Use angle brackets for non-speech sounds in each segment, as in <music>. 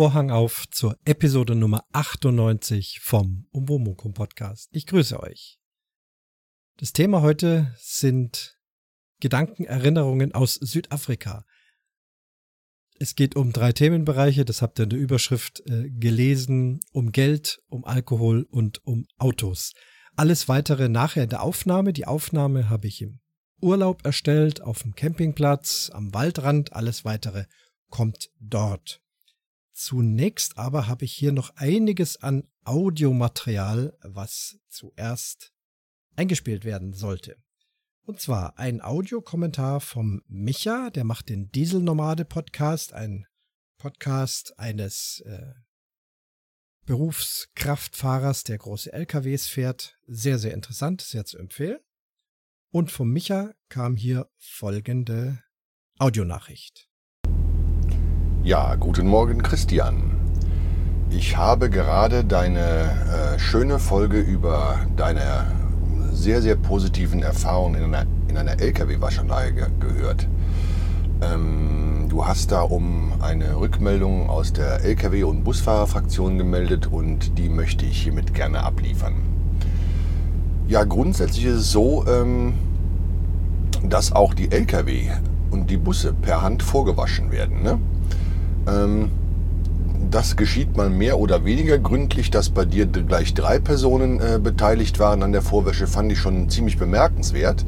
Vorhang auf zur Episode Nummer 98 vom Umwomukum Podcast. Ich grüße euch. Das Thema heute sind Gedankenerinnerungen aus Südafrika. Es geht um drei Themenbereiche, das habt ihr in der Überschrift äh, gelesen, um Geld, um Alkohol und um Autos. Alles weitere nachher in der Aufnahme. Die Aufnahme habe ich im Urlaub erstellt, auf dem Campingplatz, am Waldrand. Alles weitere kommt dort. Zunächst aber habe ich hier noch einiges an Audiomaterial, was zuerst eingespielt werden sollte. Und zwar ein Audiokommentar vom Micha, der macht den Dieselnomade Podcast, ein Podcast eines äh, Berufskraftfahrers, der große LKWs fährt. Sehr, sehr interessant, sehr zu empfehlen. Und vom Micha kam hier folgende Audionachricht. Ja, guten Morgen Christian. Ich habe gerade deine äh, schöne Folge über deine sehr, sehr positiven Erfahrungen in einer, in einer Lkw-Waschanlage ge gehört. Ähm, du hast da um eine Rückmeldung aus der Lkw- und Busfahrerfraktion gemeldet und die möchte ich hiermit gerne abliefern. Ja, grundsätzlich ist es so, ähm, dass auch die Lkw und die Busse per Hand vorgewaschen werden. Ne? Ähm, das geschieht mal mehr oder weniger gründlich, dass bei dir gleich drei Personen äh, beteiligt waren an der Vorwäsche, fand ich schon ziemlich bemerkenswert,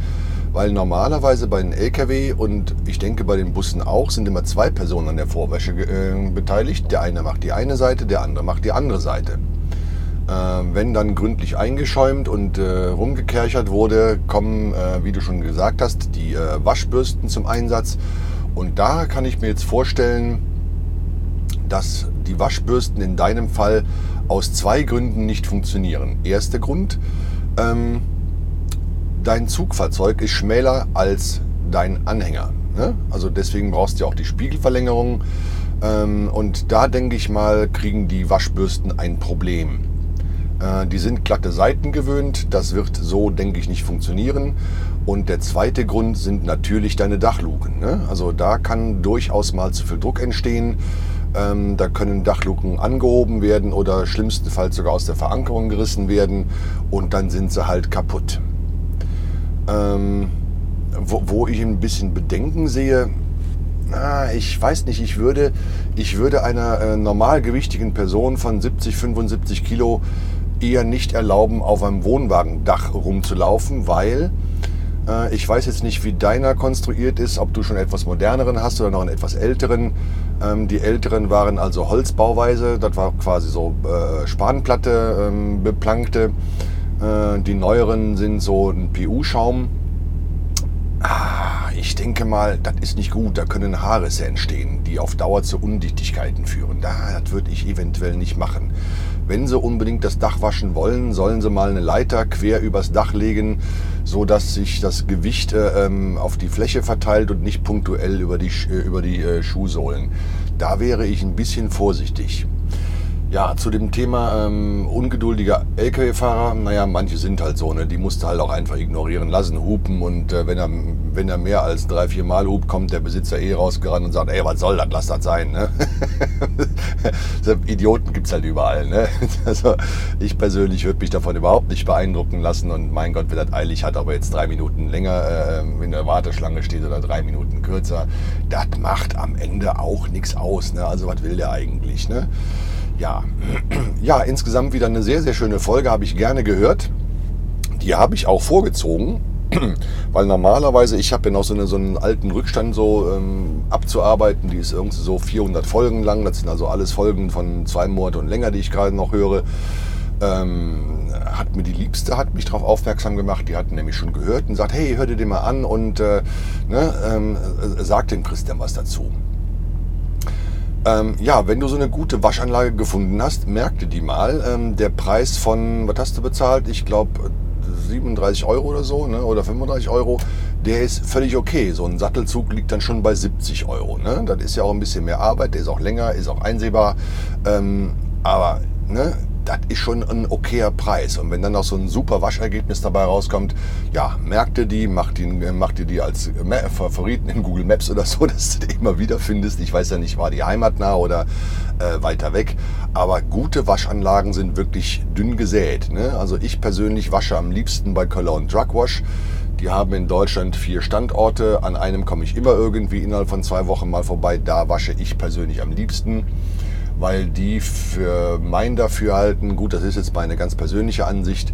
weil normalerweise bei den Lkw und ich denke bei den Bussen auch sind immer zwei Personen an der Vorwäsche äh, beteiligt. Der eine macht die eine Seite, der andere macht die andere Seite. Äh, wenn dann gründlich eingeschäumt und äh, rumgekerchert wurde, kommen, äh, wie du schon gesagt hast, die äh, Waschbürsten zum Einsatz. Und da kann ich mir jetzt vorstellen, dass die Waschbürsten in deinem Fall aus zwei Gründen nicht funktionieren. Erster Grund, ähm, dein Zugfahrzeug ist schmäler als dein Anhänger. Ne? Also deswegen brauchst du ja auch die Spiegelverlängerung. Ähm, und da denke ich mal, kriegen die Waschbürsten ein Problem. Äh, die sind glatte Seiten gewöhnt. Das wird so, denke ich, nicht funktionieren. Und der zweite Grund sind natürlich deine Dachluken. Ne? Also da kann durchaus mal zu viel Druck entstehen. Ähm, da können Dachluken angehoben werden oder schlimmstenfalls sogar aus der Verankerung gerissen werden und dann sind sie halt kaputt. Ähm, wo, wo, ich ein bisschen Bedenken sehe, na, ich weiß nicht, ich würde, ich würde einer äh, normalgewichtigen Person von 70, 75 Kilo eher nicht erlauben, auf einem Wohnwagendach rumzulaufen, weil äh, ich weiß jetzt nicht, wie deiner konstruiert ist, ob du schon etwas moderneren hast oder noch einen etwas älteren. Ähm, die älteren waren also Holzbauweise, das war quasi so äh, Spanplatte ähm, beplankte. Äh, die neueren sind so ein PU-Schaum. Ah, ich denke mal, das ist nicht gut. Da können Haarrisse entstehen, die auf Dauer zu Undichtigkeiten führen. das würde ich eventuell nicht machen. Wenn Sie unbedingt das Dach waschen wollen, sollen Sie mal eine Leiter quer übers Dach legen, so dass sich das Gewicht äh, ähm, auf die Fläche verteilt und nicht punktuell über die, äh, über die äh, Schuhsohlen. Da wäre ich ein bisschen vorsichtig. Ja, zu dem Thema ähm, ungeduldiger Lkw-Fahrer, naja, manche sind halt so, ne? die musst du halt auch einfach ignorieren lassen, hupen und äh, wenn, er, wenn er mehr als drei, vier Mal hupt, kommt der Besitzer eh rausgerannt und sagt, ey, was soll das, lass das sein. Ne? <laughs> Idioten gibt's halt überall. Ne? <laughs> Also ich persönlich würde mich davon überhaupt nicht beeindrucken lassen und mein Gott, wer das eilig hat, aber jetzt drei Minuten länger äh, in der Warteschlange steht oder drei Minuten kürzer, das macht am Ende auch nichts aus. Ne? Also was will der eigentlich? Ne? Ja, <clears throat> ja, insgesamt wieder eine sehr, sehr schöne Folge, habe ich gerne gehört. Die habe ich auch vorgezogen, <clears throat> weil normalerweise, ich habe ja noch so, eine, so einen alten Rückstand so ähm, abzuarbeiten, die ist irgendwie so 400 Folgen lang. Das sind also alles Folgen von zwei Monaten und länger, die ich gerade noch höre. Ähm, hat mir die Liebste hat mich darauf aufmerksam gemacht, die hat nämlich schon gehört und sagt, hey, hör dir den mal an und äh, ne, ähm, äh, sag dem Christian was dazu. Ähm, ja, wenn du so eine gute Waschanlage gefunden hast, merkte die mal. Ähm, der Preis von, was hast du bezahlt? Ich glaube 37 Euro oder so, ne? oder 35 Euro. Der ist völlig okay. So ein Sattelzug liegt dann schon bei 70 Euro. Ne? Das ist ja auch ein bisschen mehr Arbeit, der ist auch länger, ist auch einsehbar. Ähm, aber ne, das ist schon ein okayer Preis. Und wenn dann noch so ein super Waschergebnis dabei rauskommt, ja, merkt ihr die, macht, die, macht ihr die als Favoriten in Google Maps oder so, <laughs> dass du die immer wieder findest. Ich weiß ja nicht, war die Heimat nah oder äh, weiter weg. Aber gute Waschanlagen sind wirklich dünn gesät. Ne? Also ich persönlich wasche am liebsten bei Cologne Drug Wash. Die haben in Deutschland vier Standorte. An einem komme ich immer irgendwie innerhalb von zwei Wochen mal vorbei. Da wasche ich persönlich am liebsten weil die für mein Dafürhalten, gut, das ist jetzt meine ganz persönliche Ansicht,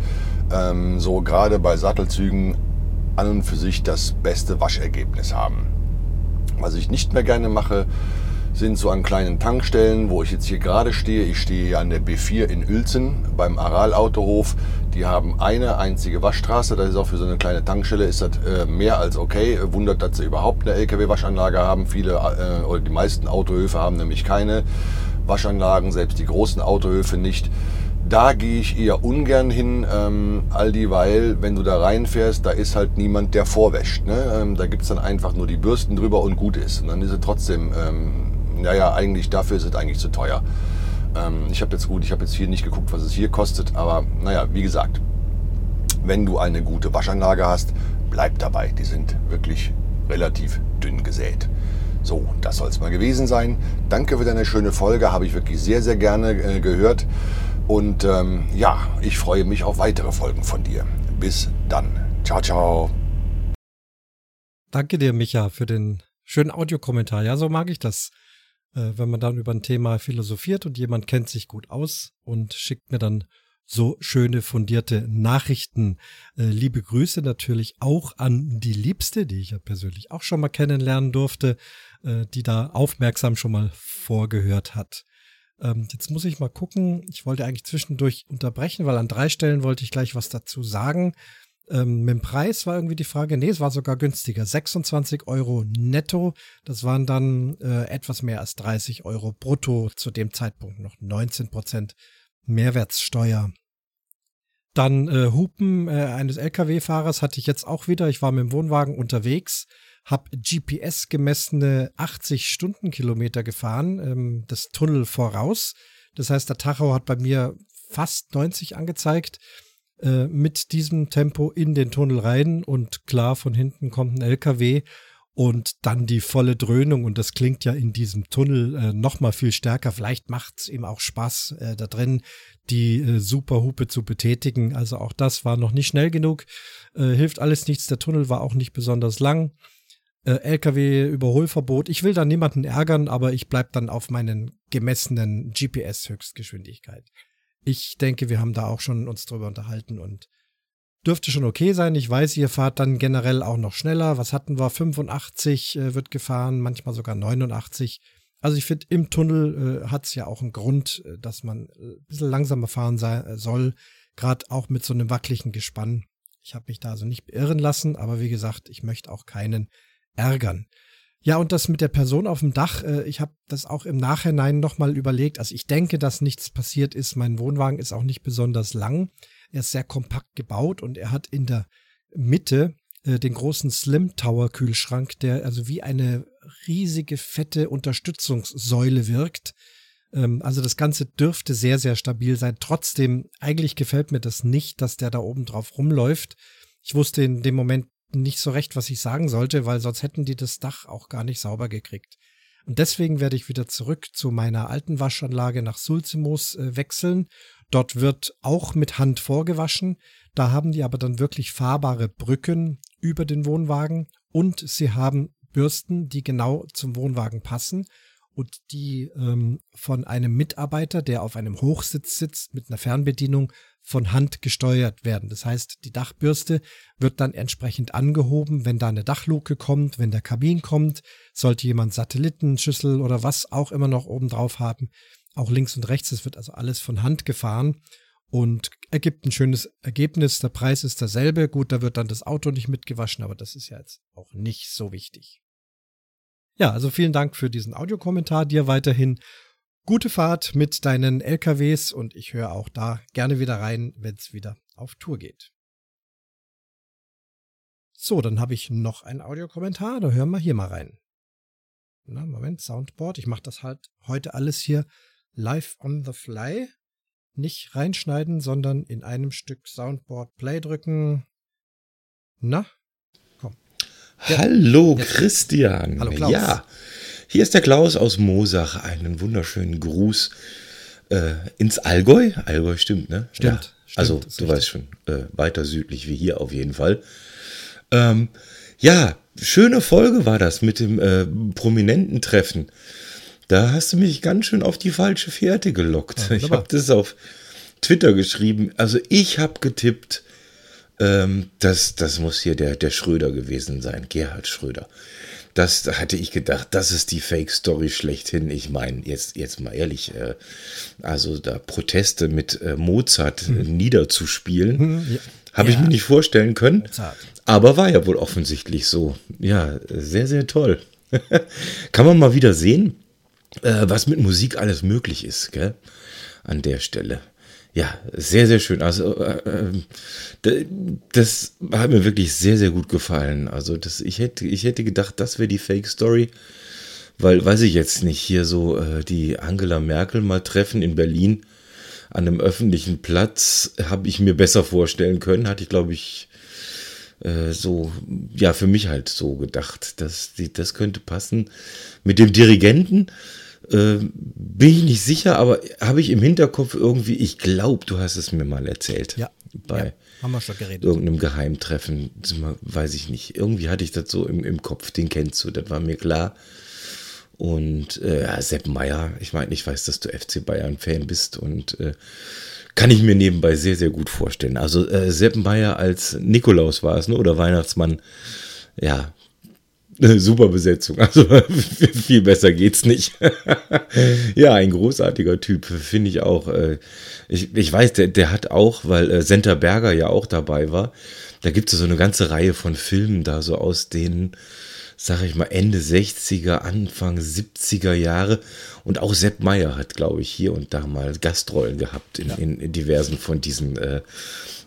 ähm, so gerade bei Sattelzügen an und für sich das beste Waschergebnis haben. Was ich nicht mehr gerne mache, sind so an kleinen Tankstellen, wo ich jetzt hier gerade stehe. Ich stehe hier an der B4 in Uelzen beim Aral Autohof. Die haben eine einzige Waschstraße. Das ist auch für so eine kleine Tankstelle ist das äh, mehr als okay. Wundert, dass sie überhaupt eine LKW-Waschanlage haben. Viele äh, oder die meisten Autohöfe haben nämlich keine. Waschanlagen, selbst die großen Autohöfe nicht. Da gehe ich eher ungern hin, ähm, all dieweil, wenn du da reinfährst, da ist halt niemand, der vorwäscht. Ne? Ähm, da es dann einfach nur die Bürsten drüber und gut ist. Und dann ist es trotzdem, ähm, naja, eigentlich dafür ist es eigentlich zu teuer. Ähm, ich habe jetzt gut, ich habe jetzt hier nicht geguckt, was es hier kostet, aber naja, wie gesagt, wenn du eine gute Waschanlage hast, bleib dabei. Die sind wirklich relativ dünn gesät. So, das soll es mal gewesen sein. Danke für deine schöne Folge, habe ich wirklich sehr, sehr gerne äh, gehört. Und ähm, ja, ich freue mich auf weitere Folgen von dir. Bis dann. Ciao, ciao. Danke dir, Micha, für den schönen Audiokommentar. Ja, so mag ich das. Äh, wenn man dann über ein Thema philosophiert und jemand kennt sich gut aus und schickt mir dann so schöne fundierte Nachrichten. Äh, liebe Grüße natürlich auch an die Liebste, die ich ja persönlich auch schon mal kennenlernen durfte, äh, die da aufmerksam schon mal vorgehört hat. Ähm, jetzt muss ich mal gucken. Ich wollte eigentlich zwischendurch unterbrechen, weil an drei Stellen wollte ich gleich was dazu sagen. Ähm, mit dem Preis war irgendwie die Frage, nee, es war sogar günstiger. 26 Euro netto. Das waren dann äh, etwas mehr als 30 Euro brutto. Zu dem Zeitpunkt noch 19 Prozent Mehrwertsteuer. Dann äh, Hupen äh, eines Lkw-Fahrers hatte ich jetzt auch wieder. Ich war mit dem Wohnwagen unterwegs, habe GPS gemessene 80 Stundenkilometer gefahren, ähm, das Tunnel voraus. Das heißt, der Tacho hat bei mir fast 90 angezeigt äh, mit diesem Tempo in den Tunnel rein und klar, von hinten kommt ein LKW und dann die volle Dröhnung und das klingt ja in diesem Tunnel äh, noch mal viel stärker. Vielleicht macht es ihm auch Spaß äh, da drin, die äh, Superhupe zu betätigen. Also auch das war noch nicht schnell genug. Äh, hilft alles nichts. Der Tunnel war auch nicht besonders lang. Äh, LKW-Überholverbot. Ich will da niemanden ärgern, aber ich bleib dann auf meinen gemessenen GPS-Höchstgeschwindigkeit. Ich denke, wir haben da auch schon uns drüber unterhalten und dürfte schon okay sein. Ich weiß, ihr fahrt dann generell auch noch schneller. Was hatten wir? 85 äh, wird gefahren, manchmal sogar 89. Also ich finde, im Tunnel äh, hat es ja auch einen Grund, äh, dass man äh, ein bisschen langsamer fahren sei, äh, soll, gerade auch mit so einem wackeligen Gespann. Ich habe mich da also nicht beirren lassen, aber wie gesagt, ich möchte auch keinen ärgern. Ja, und das mit der Person auf dem Dach, äh, ich habe das auch im Nachhinein nochmal überlegt. Also ich denke, dass nichts passiert ist. Mein Wohnwagen ist auch nicht besonders lang. Er ist sehr kompakt gebaut und er hat in der Mitte äh, den großen Slim Tower Kühlschrank, der also wie eine riesige fette Unterstützungssäule wirkt. Ähm, also das Ganze dürfte sehr, sehr stabil sein. Trotzdem, eigentlich gefällt mir das nicht, dass der da oben drauf rumläuft. Ich wusste in dem Moment nicht so recht, was ich sagen sollte, weil sonst hätten die das Dach auch gar nicht sauber gekriegt. Und deswegen werde ich wieder zurück zu meiner alten Waschanlage nach Sulzimos äh, wechseln Dort wird auch mit Hand vorgewaschen. Da haben die aber dann wirklich fahrbare Brücken über den Wohnwagen und sie haben Bürsten, die genau zum Wohnwagen passen und die ähm, von einem Mitarbeiter, der auf einem Hochsitz sitzt, mit einer Fernbedienung von Hand gesteuert werden. Das heißt, die Dachbürste wird dann entsprechend angehoben, wenn da eine Dachluke kommt, wenn der Kabin kommt, sollte jemand Satellitenschüssel oder was auch immer noch oben drauf haben, auch links und rechts. Es wird also alles von Hand gefahren und ergibt ein schönes Ergebnis. Der Preis ist derselbe. Gut, da wird dann das Auto nicht mitgewaschen, aber das ist ja jetzt auch nicht so wichtig. Ja, also vielen Dank für diesen Audiokommentar. Dir weiterhin gute Fahrt mit deinen LKWs und ich höre auch da gerne wieder rein, wenn es wieder auf Tour geht. So, dann habe ich noch einen Audiokommentar. Da hören wir hier mal rein. Na, Moment, Soundboard. Ich mache das halt heute alles hier live on the fly. nicht reinschneiden, sondern in einem Stück Soundboard Play drücken. Na? Komm. Ja. Hallo Jetzt. Christian. Hallo Klaus. Ja, hier ist der Klaus aus Mosach. Einen wunderschönen Gruß äh, ins Allgäu. Allgäu stimmt, ne? Stimmt. Ja. stimmt also, du richtig. weißt schon, äh, weiter südlich wie hier auf jeden Fall. Ähm, ja, schöne Folge war das mit dem äh, prominenten Treffen. Da hast du mich ganz schön auf die falsche Fährte gelockt. Ja, ich habe das auf Twitter geschrieben. Also ich habe getippt, ähm, das, das muss hier der, der Schröder gewesen sein, Gerhard Schröder. Das hatte ich gedacht, das ist die Fake-Story schlechthin. Ich meine, jetzt, jetzt mal ehrlich, äh, also da Proteste mit äh, Mozart hm. niederzuspielen, hm, ja. habe ja. ich mir nicht vorstellen können. Mozart. Aber war ja wohl offensichtlich so. Ja, sehr, sehr toll. <laughs> Kann man mal wieder sehen, äh, was mit Musik alles möglich ist, gell? An der Stelle. Ja, sehr, sehr schön. Also, äh, äh, das hat mir wirklich sehr, sehr gut gefallen. Also, das, ich, hätte, ich hätte gedacht, das wäre die Fake-Story. Weil, weiß ich jetzt nicht, hier so äh, die Angela Merkel mal treffen in Berlin an einem öffentlichen Platz, habe ich mir besser vorstellen können. Hatte ich, glaube ich, äh, so, ja, für mich halt so gedacht, dass die, das könnte passen. Mit dem Dirigenten äh, bin ich nicht sicher, aber habe ich im Hinterkopf irgendwie, ich glaube, du hast es mir mal erzählt. Ja. Bei ja, haben wir schon geredet. irgendeinem Geheimtreffen, weiß ich nicht. Irgendwie hatte ich das so im, im Kopf, den kennst du, das war mir klar. Und äh, ja, Sepp Meier, ich meine, ich weiß, dass du FC Bayern-Fan bist und äh, kann ich mir nebenbei sehr, sehr gut vorstellen. Also äh, Seppenmeier als Nikolaus war es, ne? oder Weihnachtsmann. Ja, super Besetzung. Also <laughs> viel besser geht's nicht. <laughs> ja, ein großartiger Typ, finde ich auch. Äh, ich, ich weiß, der, der hat auch, weil äh, Senta Berger ja auch dabei war, da gibt es so eine ganze Reihe von Filmen da, so aus den sag ich mal, Ende 60er, Anfang 70er Jahre. Und auch Sepp Meyer hat, glaube ich, hier und da mal Gastrollen gehabt in, ja. in, in diversen von diesen, äh,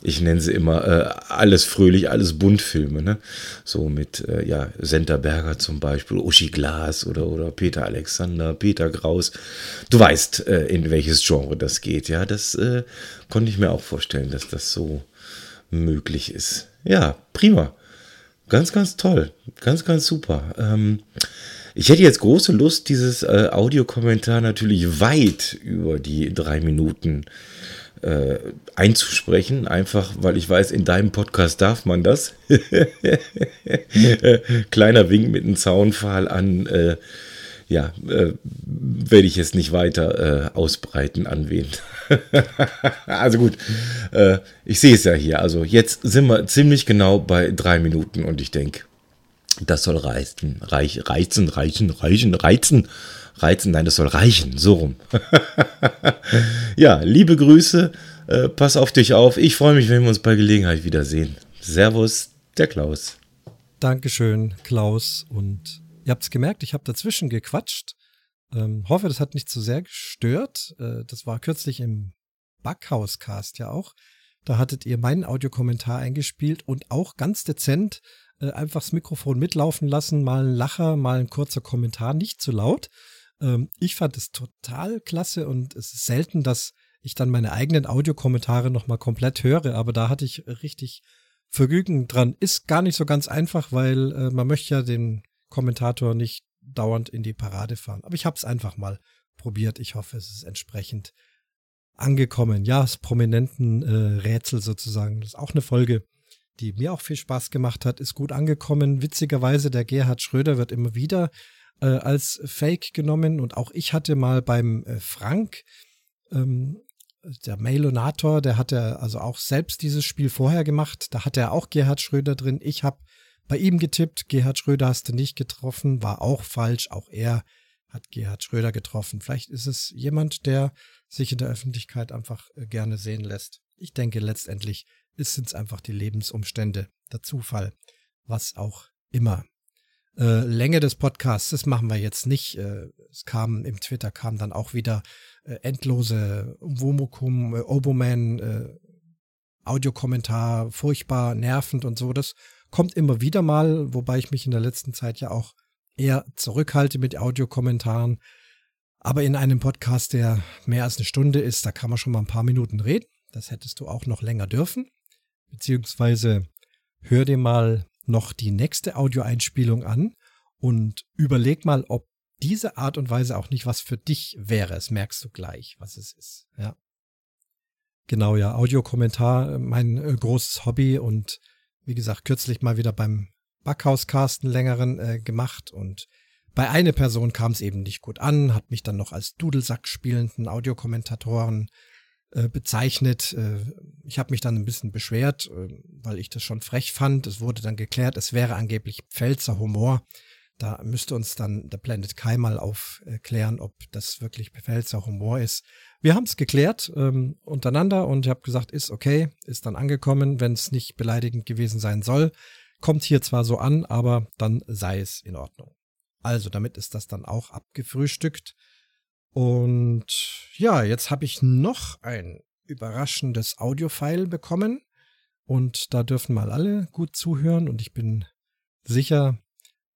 ich nenne sie immer, äh, alles fröhlich, alles Buntfilme, ne? So mit, äh, ja, Senta Berger zum Beispiel, Uschi Glas oder, oder Peter Alexander, Peter Kraus. Du weißt, äh, in welches Genre das geht, ja. Das äh, konnte ich mir auch vorstellen, dass das so möglich ist. Ja, prima. Ganz, ganz toll. Ganz, ganz super. Ähm, ich hätte jetzt große Lust, dieses äh, Audiokommentar natürlich weit über die drei Minuten äh, einzusprechen, einfach weil ich weiß, in deinem Podcast darf man das. <laughs> Kleiner Wink mit einem Zaunpfahl an äh, ja, äh, werde ich jetzt nicht weiter äh, ausbreiten an wen. <laughs> also gut, äh, ich sehe es ja hier. Also jetzt sind wir ziemlich genau bei drei Minuten und ich denke, das soll reizen, reich, reizen, reichen, reichen, reizen, reizen. Nein, das soll reichen, so rum. <laughs> ja, liebe Grüße, äh, pass auf dich auf. Ich freue mich, wenn wir uns bei Gelegenheit wiedersehen. Servus, der Klaus. Dankeschön, Klaus und Ihr habt es gemerkt, ich habe dazwischen gequatscht. Ähm, hoffe, das hat nicht zu sehr gestört. Äh, das war kürzlich im Backhauscast ja auch. Da hattet ihr meinen Audiokommentar eingespielt und auch ganz dezent äh, einfach das Mikrofon mitlaufen lassen, mal ein Lacher, mal ein kurzer Kommentar, nicht zu laut. Ähm, ich fand es total klasse und es ist selten, dass ich dann meine eigenen Audiokommentare nochmal komplett höre, aber da hatte ich richtig Vergnügen dran. Ist gar nicht so ganz einfach, weil äh, man möchte ja den Kommentator nicht dauernd in die Parade fahren. Aber ich habe es einfach mal probiert. Ich hoffe, es ist entsprechend angekommen. Ja, das prominenten äh, Rätsel sozusagen. Das ist auch eine Folge, die mir auch viel Spaß gemacht hat, ist gut angekommen. Witzigerweise, der Gerhard Schröder wird immer wieder äh, als Fake genommen und auch ich hatte mal beim äh, Frank, ähm, der Mailonator, der hatte also auch selbst dieses Spiel vorher gemacht. Da hatte er auch Gerhard Schröder drin. Ich habe bei ihm getippt. Gerhard Schröder hast du nicht getroffen, war auch falsch. Auch er hat Gerhard Schröder getroffen. Vielleicht ist es jemand, der sich in der Öffentlichkeit einfach äh, gerne sehen lässt. Ich denke, letztendlich sind es einfach die Lebensumstände, der Zufall, was auch immer. Äh, Länge des Podcasts, das machen wir jetzt nicht. Äh, es kam im Twitter kam dann auch wieder äh, endlose Womokum, äh, Oboman, äh, Audiokommentar, furchtbar nervend und so. Das kommt immer wieder mal, wobei ich mich in der letzten Zeit ja auch eher zurückhalte mit Audiokommentaren. Aber in einem Podcast, der mehr als eine Stunde ist, da kann man schon mal ein paar Minuten reden. Das hättest du auch noch länger dürfen. Beziehungsweise hör dir mal noch die nächste Audioeinspielung an und überleg mal, ob diese Art und Weise auch nicht was für dich wäre. Das merkst du gleich, was es ist. Ja. Genau, ja, Audiokommentar, mein äh, großes Hobby und wie gesagt, kürzlich mal wieder beim Backhauscasten längeren äh, gemacht und bei einer Person kam es eben nicht gut an, hat mich dann noch als Dudelsack spielenden Audiokommentatoren äh, bezeichnet. Äh, ich habe mich dann ein bisschen beschwert, äh, weil ich das schon frech fand. Es wurde dann geklärt, es wäre angeblich Pfälzer Humor. Da müsste uns dann der Planet Kai mal aufklären, ob das wirklich Pfälzer Humor ist. Wir haben es geklärt ähm, untereinander und ich habe gesagt, ist okay, ist dann angekommen, wenn es nicht beleidigend gewesen sein soll. Kommt hier zwar so an, aber dann sei es in Ordnung. Also damit ist das dann auch abgefrühstückt. Und ja, jetzt habe ich noch ein überraschendes Audiofile bekommen. Und da dürfen mal alle gut zuhören. Und ich bin sicher,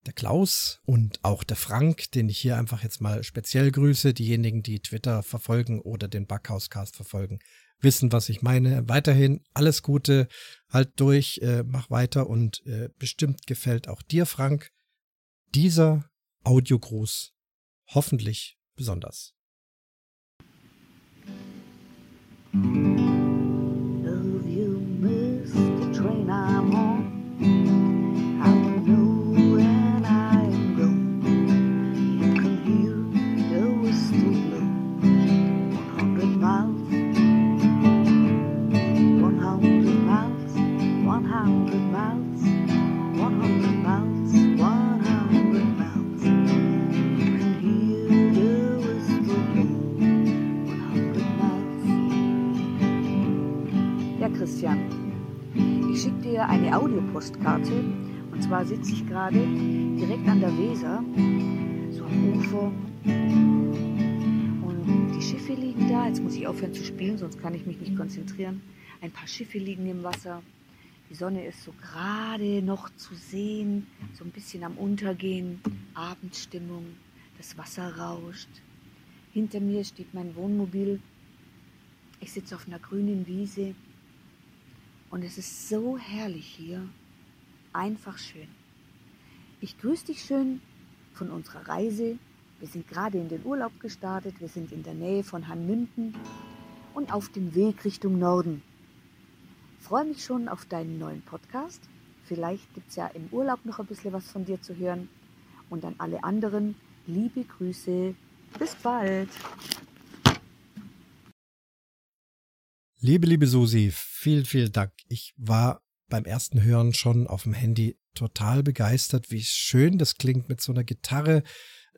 der Klaus und auch der Frank, den ich hier einfach jetzt mal speziell grüße, diejenigen, die Twitter verfolgen oder den Backhauscast verfolgen, wissen, was ich meine. Weiterhin alles Gute, halt durch, äh, mach weiter und äh, bestimmt gefällt auch dir, Frank, dieser Audiogruß hoffentlich besonders. Eine Audiopostkarte. Und zwar sitze ich gerade direkt an der Weser, so am Ufer. Und die Schiffe liegen da. Jetzt muss ich aufhören zu spielen, sonst kann ich mich nicht konzentrieren. Ein paar Schiffe liegen im Wasser. Die Sonne ist so gerade noch zu sehen, so ein bisschen am Untergehen. Abendstimmung, das Wasser rauscht. Hinter mir steht mein Wohnmobil. Ich sitze auf einer grünen Wiese und es ist so herrlich hier. Einfach schön. Ich grüße dich schön von unserer Reise. Wir sind gerade in den Urlaub gestartet. Wir sind in der Nähe von Hanmünden und auf dem Weg Richtung Norden. freue mich schon auf deinen neuen Podcast. Vielleicht gibt es ja im Urlaub noch ein bisschen was von dir zu hören. Und an alle anderen, liebe Grüße. Bis bald. Liebe, liebe Susi, vielen, vielen Dank. Ich war beim ersten Hören schon auf dem Handy total begeistert, wie schön das klingt mit so einer Gitarre,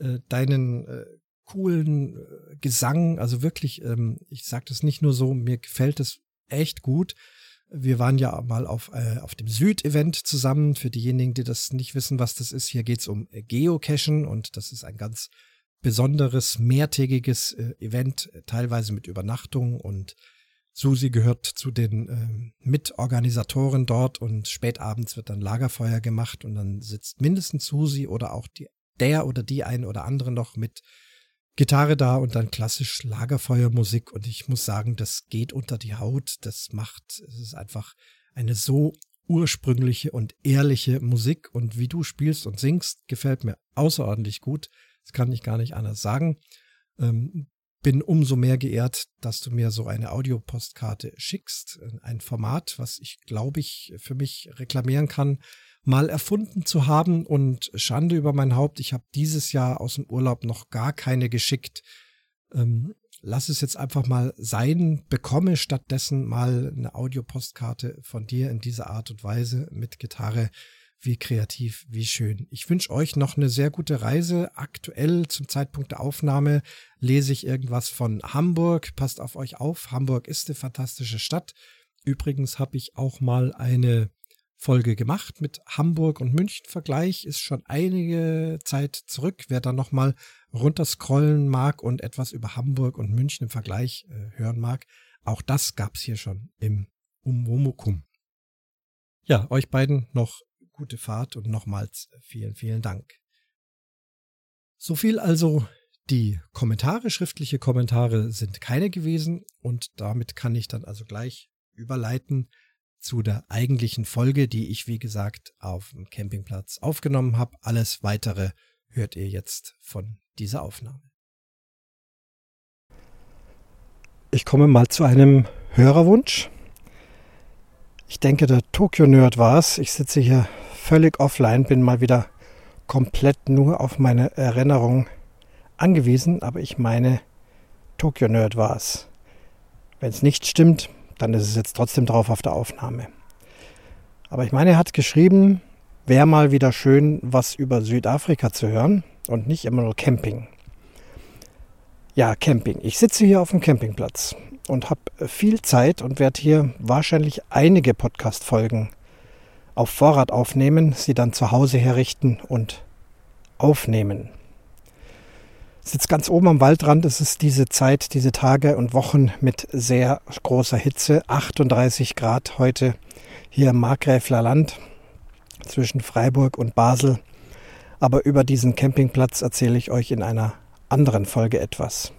äh, deinen äh, coolen äh, Gesang. Also wirklich, ähm, ich sage das nicht nur so, mir gefällt es echt gut. Wir waren ja mal auf, äh, auf dem Süd-Event zusammen. Für diejenigen, die das nicht wissen, was das ist, hier geht's um Geocachen und das ist ein ganz besonderes, mehrtägiges äh, Event, teilweise mit Übernachtung und Susi gehört zu den äh, Mitorganisatoren dort und spätabends wird dann Lagerfeuer gemacht und dann sitzt mindestens Susi oder auch die, der oder die ein oder andere noch mit Gitarre da und dann klassisch Lagerfeuermusik und ich muss sagen, das geht unter die Haut, das macht, es ist einfach eine so ursprüngliche und ehrliche Musik und wie du spielst und singst, gefällt mir außerordentlich gut. Das kann ich gar nicht anders sagen. Ähm, bin umso mehr geehrt, dass du mir so eine Audiopostkarte schickst. Ein Format, was ich, glaube ich, für mich reklamieren kann, mal erfunden zu haben. Und Schande über mein Haupt, ich habe dieses Jahr aus dem Urlaub noch gar keine geschickt. Ähm, lass es jetzt einfach mal sein, bekomme stattdessen mal eine Audiopostkarte von dir in dieser Art und Weise mit Gitarre wie kreativ, wie schön. Ich wünsche euch noch eine sehr gute Reise. Aktuell zum Zeitpunkt der Aufnahme lese ich irgendwas von Hamburg. Passt auf euch auf. Hamburg ist eine fantastische Stadt. Übrigens habe ich auch mal eine Folge gemacht mit Hamburg und München Vergleich. Ist schon einige Zeit zurück. Wer da nochmal runterscrollen mag und etwas über Hamburg und München im Vergleich äh, hören mag, auch das gab's hier schon im Umwomukum. Ja, euch beiden noch gute Fahrt und nochmals vielen, vielen Dank. So viel also Die Kommentare, schriftliche Kommentare sind keine gewesen und damit kann ich dann also gleich überleiten zu der eigentlichen Folge, die ich wie gesagt auf dem Campingplatz aufgenommen habe. Alles weitere hört ihr jetzt von dieser Aufnahme. Ich komme mal zu einem Hörerwunsch. Ich denke, der Tokyo Nerd war es. Ich sitze hier völlig offline, bin mal wieder komplett nur auf meine Erinnerung angewiesen, aber ich meine, Tokyo Nerd war es. Wenn es nicht stimmt, dann ist es jetzt trotzdem drauf auf der Aufnahme. Aber ich meine, er hat geschrieben, wäre mal wieder schön, was über Südafrika zu hören und nicht immer nur Camping. Ja, Camping. Ich sitze hier auf dem Campingplatz und habe viel Zeit und werde hier wahrscheinlich einige Podcast-Folgen auf Vorrat aufnehmen, sie dann zu Hause herrichten und aufnehmen. Ich sitze ganz oben am Waldrand. Es ist diese Zeit, diese Tage und Wochen mit sehr großer Hitze. 38 Grad heute hier im Markgräfler Land zwischen Freiburg und Basel. Aber über diesen Campingplatz erzähle ich euch in einer anderen Folge etwas.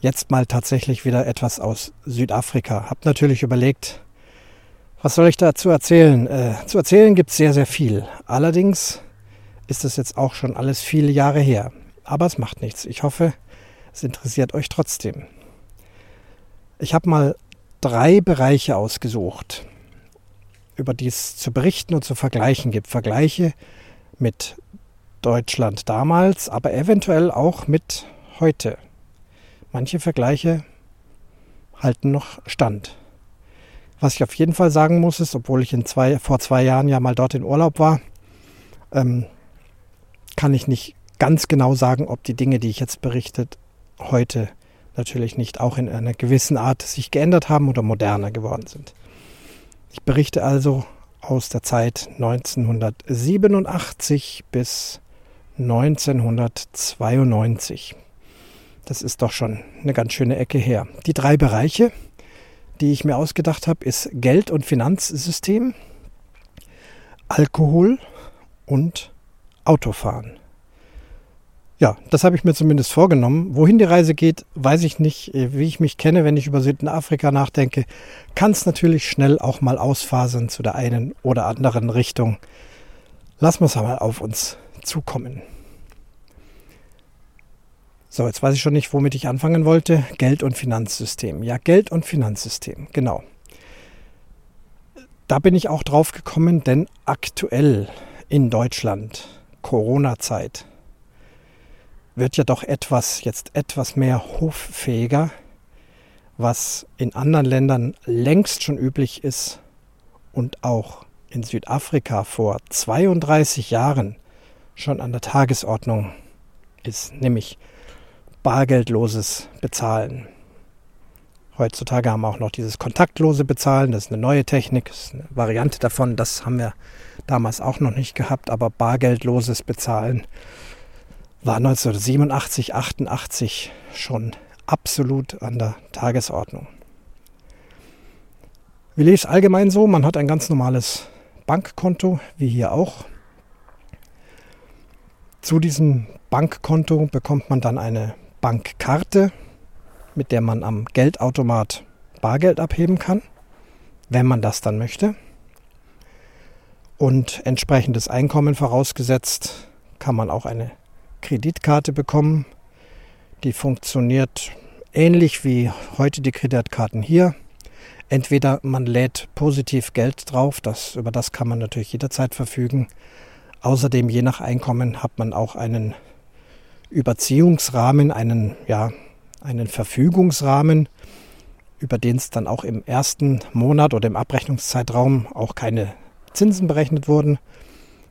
Jetzt mal tatsächlich wieder etwas aus Südafrika. Hab natürlich überlegt, was soll ich dazu erzählen? Äh, zu erzählen gibt es sehr, sehr viel. Allerdings ist es jetzt auch schon alles viele Jahre her. Aber es macht nichts. Ich hoffe, es interessiert euch trotzdem. Ich habe mal drei Bereiche ausgesucht, über die es zu berichten und zu vergleichen gibt. Vergleiche mit Deutschland damals, aber eventuell auch mit heute. Manche Vergleiche halten noch stand. Was ich auf jeden Fall sagen muss, ist, obwohl ich in zwei, vor zwei Jahren ja mal dort in Urlaub war, ähm, kann ich nicht ganz genau sagen, ob die Dinge, die ich jetzt berichtet, heute natürlich nicht auch in einer gewissen Art sich geändert haben oder moderner geworden sind. Ich berichte also aus der Zeit 1987 bis 1992. Das ist doch schon eine ganz schöne Ecke her. Die drei Bereiche, die ich mir ausgedacht habe, ist Geld- und Finanzsystem, Alkohol und Autofahren. Ja, das habe ich mir zumindest vorgenommen. Wohin die Reise geht, weiß ich nicht. Wie ich mich kenne, wenn ich über Südafrika nachdenke, kann es natürlich schnell auch mal ausfasern zu der einen oder anderen Richtung. Lassen wir es einmal auf uns zukommen. So, jetzt weiß ich schon nicht, womit ich anfangen wollte. Geld- und Finanzsystem. Ja, Geld- und Finanzsystem, genau. Da bin ich auch drauf gekommen, denn aktuell in Deutschland, Corona-Zeit, wird ja doch etwas, jetzt etwas mehr hoffähiger, was in anderen Ländern längst schon üblich ist und auch in Südafrika vor 32 Jahren schon an der Tagesordnung ist, nämlich bargeldloses Bezahlen. Heutzutage haben wir auch noch dieses kontaktlose Bezahlen, das ist eine neue Technik, ist eine Variante davon, das haben wir damals auch noch nicht gehabt, aber bargeldloses Bezahlen war 1987, 88 schon absolut an der Tagesordnung. Wie lief es allgemein so? Man hat ein ganz normales Bankkonto, wie hier auch. Zu diesem Bankkonto bekommt man dann eine Bankkarte, mit der man am Geldautomat Bargeld abheben kann, wenn man das dann möchte. Und entsprechendes Einkommen vorausgesetzt, kann man auch eine Kreditkarte bekommen. Die funktioniert ähnlich wie heute die Kreditkarten hier. Entweder man lädt positiv Geld drauf, das, über das kann man natürlich jederzeit verfügen. Außerdem, je nach Einkommen, hat man auch einen Überziehungsrahmen, einen, ja, einen Verfügungsrahmen, über den es dann auch im ersten Monat oder im Abrechnungszeitraum auch keine Zinsen berechnet wurden.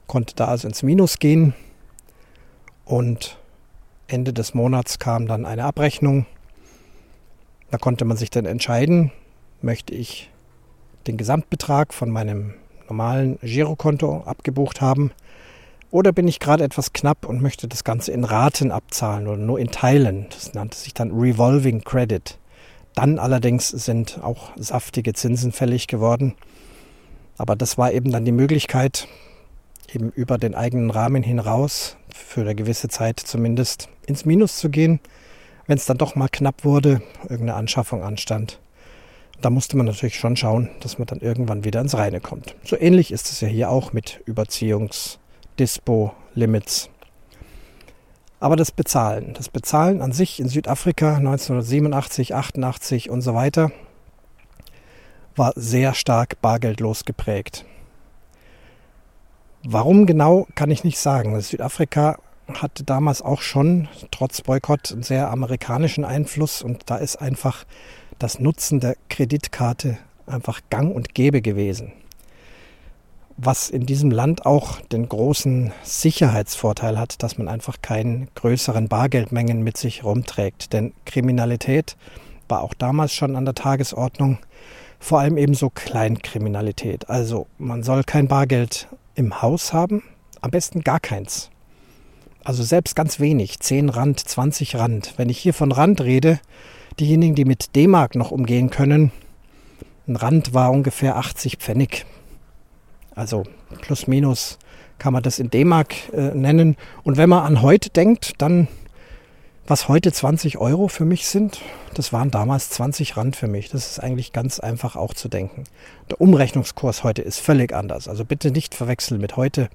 Konnte da also ins Minus gehen. Und Ende des Monats kam dann eine Abrechnung. Da konnte man sich dann entscheiden, möchte ich den Gesamtbetrag von meinem normalen Girokonto abgebucht haben oder bin ich gerade etwas knapp und möchte das Ganze in Raten abzahlen oder nur in Teilen. Das nannte sich dann Revolving Credit. Dann allerdings sind auch saftige Zinsen fällig geworden. Aber das war eben dann die Möglichkeit, eben über den eigenen Rahmen hinaus, für eine gewisse Zeit zumindest, ins Minus zu gehen, wenn es dann doch mal knapp wurde, irgendeine Anschaffung anstand. Da musste man natürlich schon schauen, dass man dann irgendwann wieder ins Reine kommt. So ähnlich ist es ja hier auch mit Überziehungs-, Dispo, Limits. Aber das Bezahlen, das Bezahlen an sich in Südafrika 1987, 88 und so weiter, war sehr stark bargeldlos geprägt. Warum genau, kann ich nicht sagen. Südafrika hatte damals auch schon, trotz Boykott, einen sehr amerikanischen Einfluss und da ist einfach das Nutzen der Kreditkarte einfach gang und gäbe gewesen. Was in diesem Land auch den großen Sicherheitsvorteil hat, dass man einfach keine größeren Bargeldmengen mit sich rumträgt. Denn Kriminalität war auch damals schon an der Tagesordnung, vor allem eben so Kleinkriminalität. Also man soll kein Bargeld im Haus haben, am besten gar keins. Also selbst ganz wenig, 10 Rand, 20 Rand. Wenn ich hier von Rand rede, diejenigen, die mit D-Mark noch umgehen können, ein Rand war ungefähr 80 Pfennig. Also plus minus kann man das in D-Mark äh, nennen. Und wenn man an heute denkt, dann was heute 20 Euro für mich sind, das waren damals 20 Rand für mich. Das ist eigentlich ganz einfach auch zu denken. Der Umrechnungskurs heute ist völlig anders. Also bitte nicht verwechseln mit heute.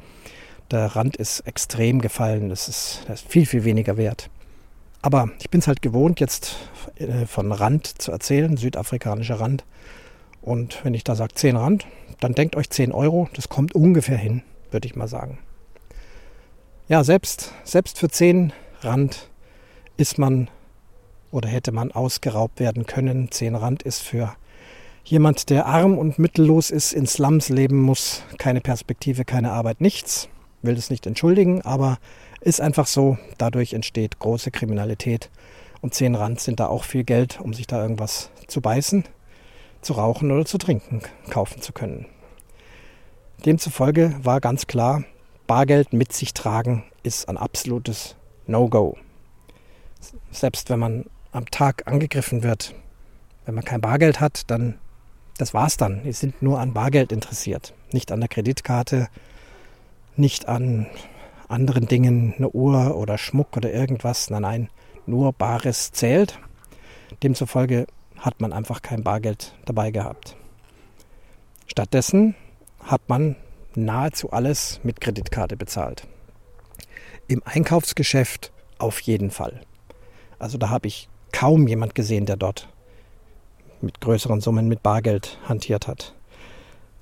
Der Rand ist extrem gefallen. Das ist, das ist viel, viel weniger wert. Aber ich bin es halt gewohnt, jetzt äh, von Rand zu erzählen, südafrikanischer Rand. Und wenn ich da sage 10 Rand, dann denkt euch 10 Euro, das kommt ungefähr hin, würde ich mal sagen. Ja, selbst, selbst für 10 Rand ist man oder hätte man ausgeraubt werden können. 10 Rand ist für jemand, der arm und mittellos ist, in Slums leben muss, keine Perspektive, keine Arbeit, nichts. Will das nicht entschuldigen, aber ist einfach so. Dadurch entsteht große Kriminalität. Und 10 Rand sind da auch viel Geld, um sich da irgendwas zu beißen, zu rauchen oder zu trinken kaufen zu können. Demzufolge war ganz klar, Bargeld mit sich tragen ist ein absolutes No-Go selbst wenn man am Tag angegriffen wird, wenn man kein Bargeld hat, dann das war's dann. Die sind nur an Bargeld interessiert, nicht an der Kreditkarte, nicht an anderen Dingen, eine Uhr oder Schmuck oder irgendwas. Nein, nein, nur Bares zählt. Demzufolge hat man einfach kein Bargeld dabei gehabt. Stattdessen hat man nahezu alles mit Kreditkarte bezahlt. Im Einkaufsgeschäft auf jeden Fall. Also da habe ich kaum jemand gesehen, der dort mit größeren Summen mit Bargeld hantiert hat.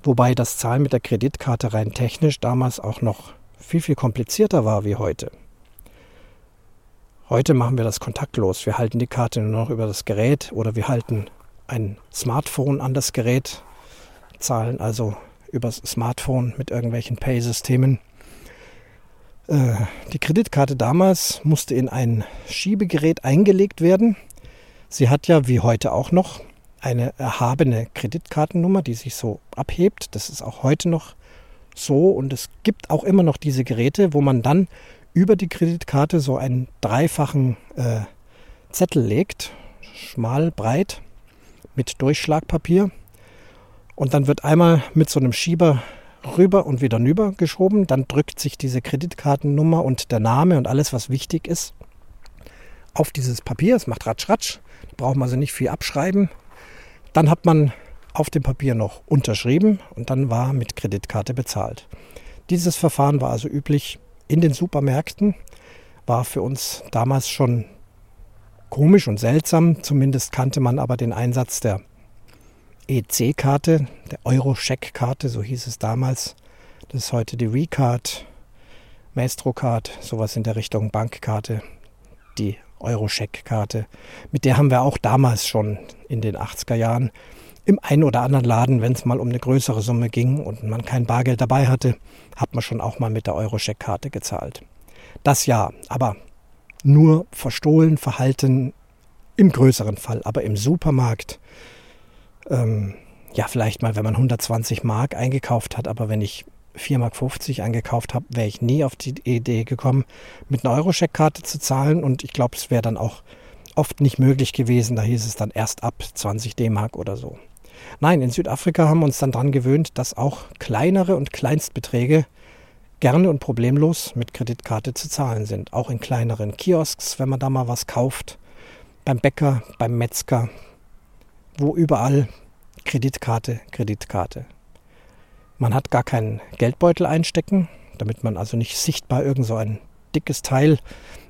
Wobei das Zahlen mit der Kreditkarte rein technisch damals auch noch viel, viel komplizierter war wie heute. Heute machen wir das kontaktlos. Wir halten die Karte nur noch über das Gerät oder wir halten ein Smartphone an das Gerät, zahlen also übers Smartphone mit irgendwelchen Pay-Systemen. Äh, die Kreditkarte damals musste in ein Schiebegerät eingelegt werden. Sie hat ja wie heute auch noch eine erhabene Kreditkartennummer, die sich so abhebt. Das ist auch heute noch so und es gibt auch immer noch diese Geräte, wo man dann über die Kreditkarte so einen dreifachen äh, Zettel legt, schmal, breit, mit Durchschlagpapier. Und dann wird einmal mit so einem Schieber rüber und wieder rüber geschoben. Dann drückt sich diese Kreditkartennummer und der Name und alles, was wichtig ist, auf dieses Papier. Es macht ratsch, ratsch. Da braucht man also nicht viel abschreiben. Dann hat man auf dem Papier noch unterschrieben und dann war mit Kreditkarte bezahlt. Dieses Verfahren war also üblich in den Supermärkten, war für uns damals schon komisch und seltsam. Zumindest kannte man aber den Einsatz der EC-Karte, der Euro-Scheck-Karte, so hieß es damals. Das ist heute die Recard, Maestro-Card, sowas in der Richtung Bankkarte, die Euro-Scheck-Karte. Mit der haben wir auch damals schon in den 80er Jahren im einen oder anderen Laden, wenn es mal um eine größere Summe ging und man kein Bargeld dabei hatte, hat man schon auch mal mit der Euro-Scheck-Karte gezahlt. Das ja, aber nur verstohlen, verhalten im größeren Fall. Aber im Supermarkt ähm, ja, vielleicht mal, wenn man 120 Mark eingekauft hat, aber wenn ich 4,50 Mark eingekauft habe, wäre ich nie auf die Idee gekommen, mit einer Euro-Scheckkarte zu zahlen. Und ich glaube, es wäre dann auch oft nicht möglich gewesen. Da hieß es dann erst ab 20 D-Mark oder so. Nein, in Südafrika haben wir uns dann daran gewöhnt, dass auch kleinere und Kleinstbeträge gerne und problemlos mit Kreditkarte zu zahlen sind. Auch in kleineren Kiosks, wenn man da mal was kauft, beim Bäcker, beim Metzger, wo überall Kreditkarte, Kreditkarte. Man hat gar keinen Geldbeutel einstecken, damit man also nicht sichtbar irgend so ein dickes Teil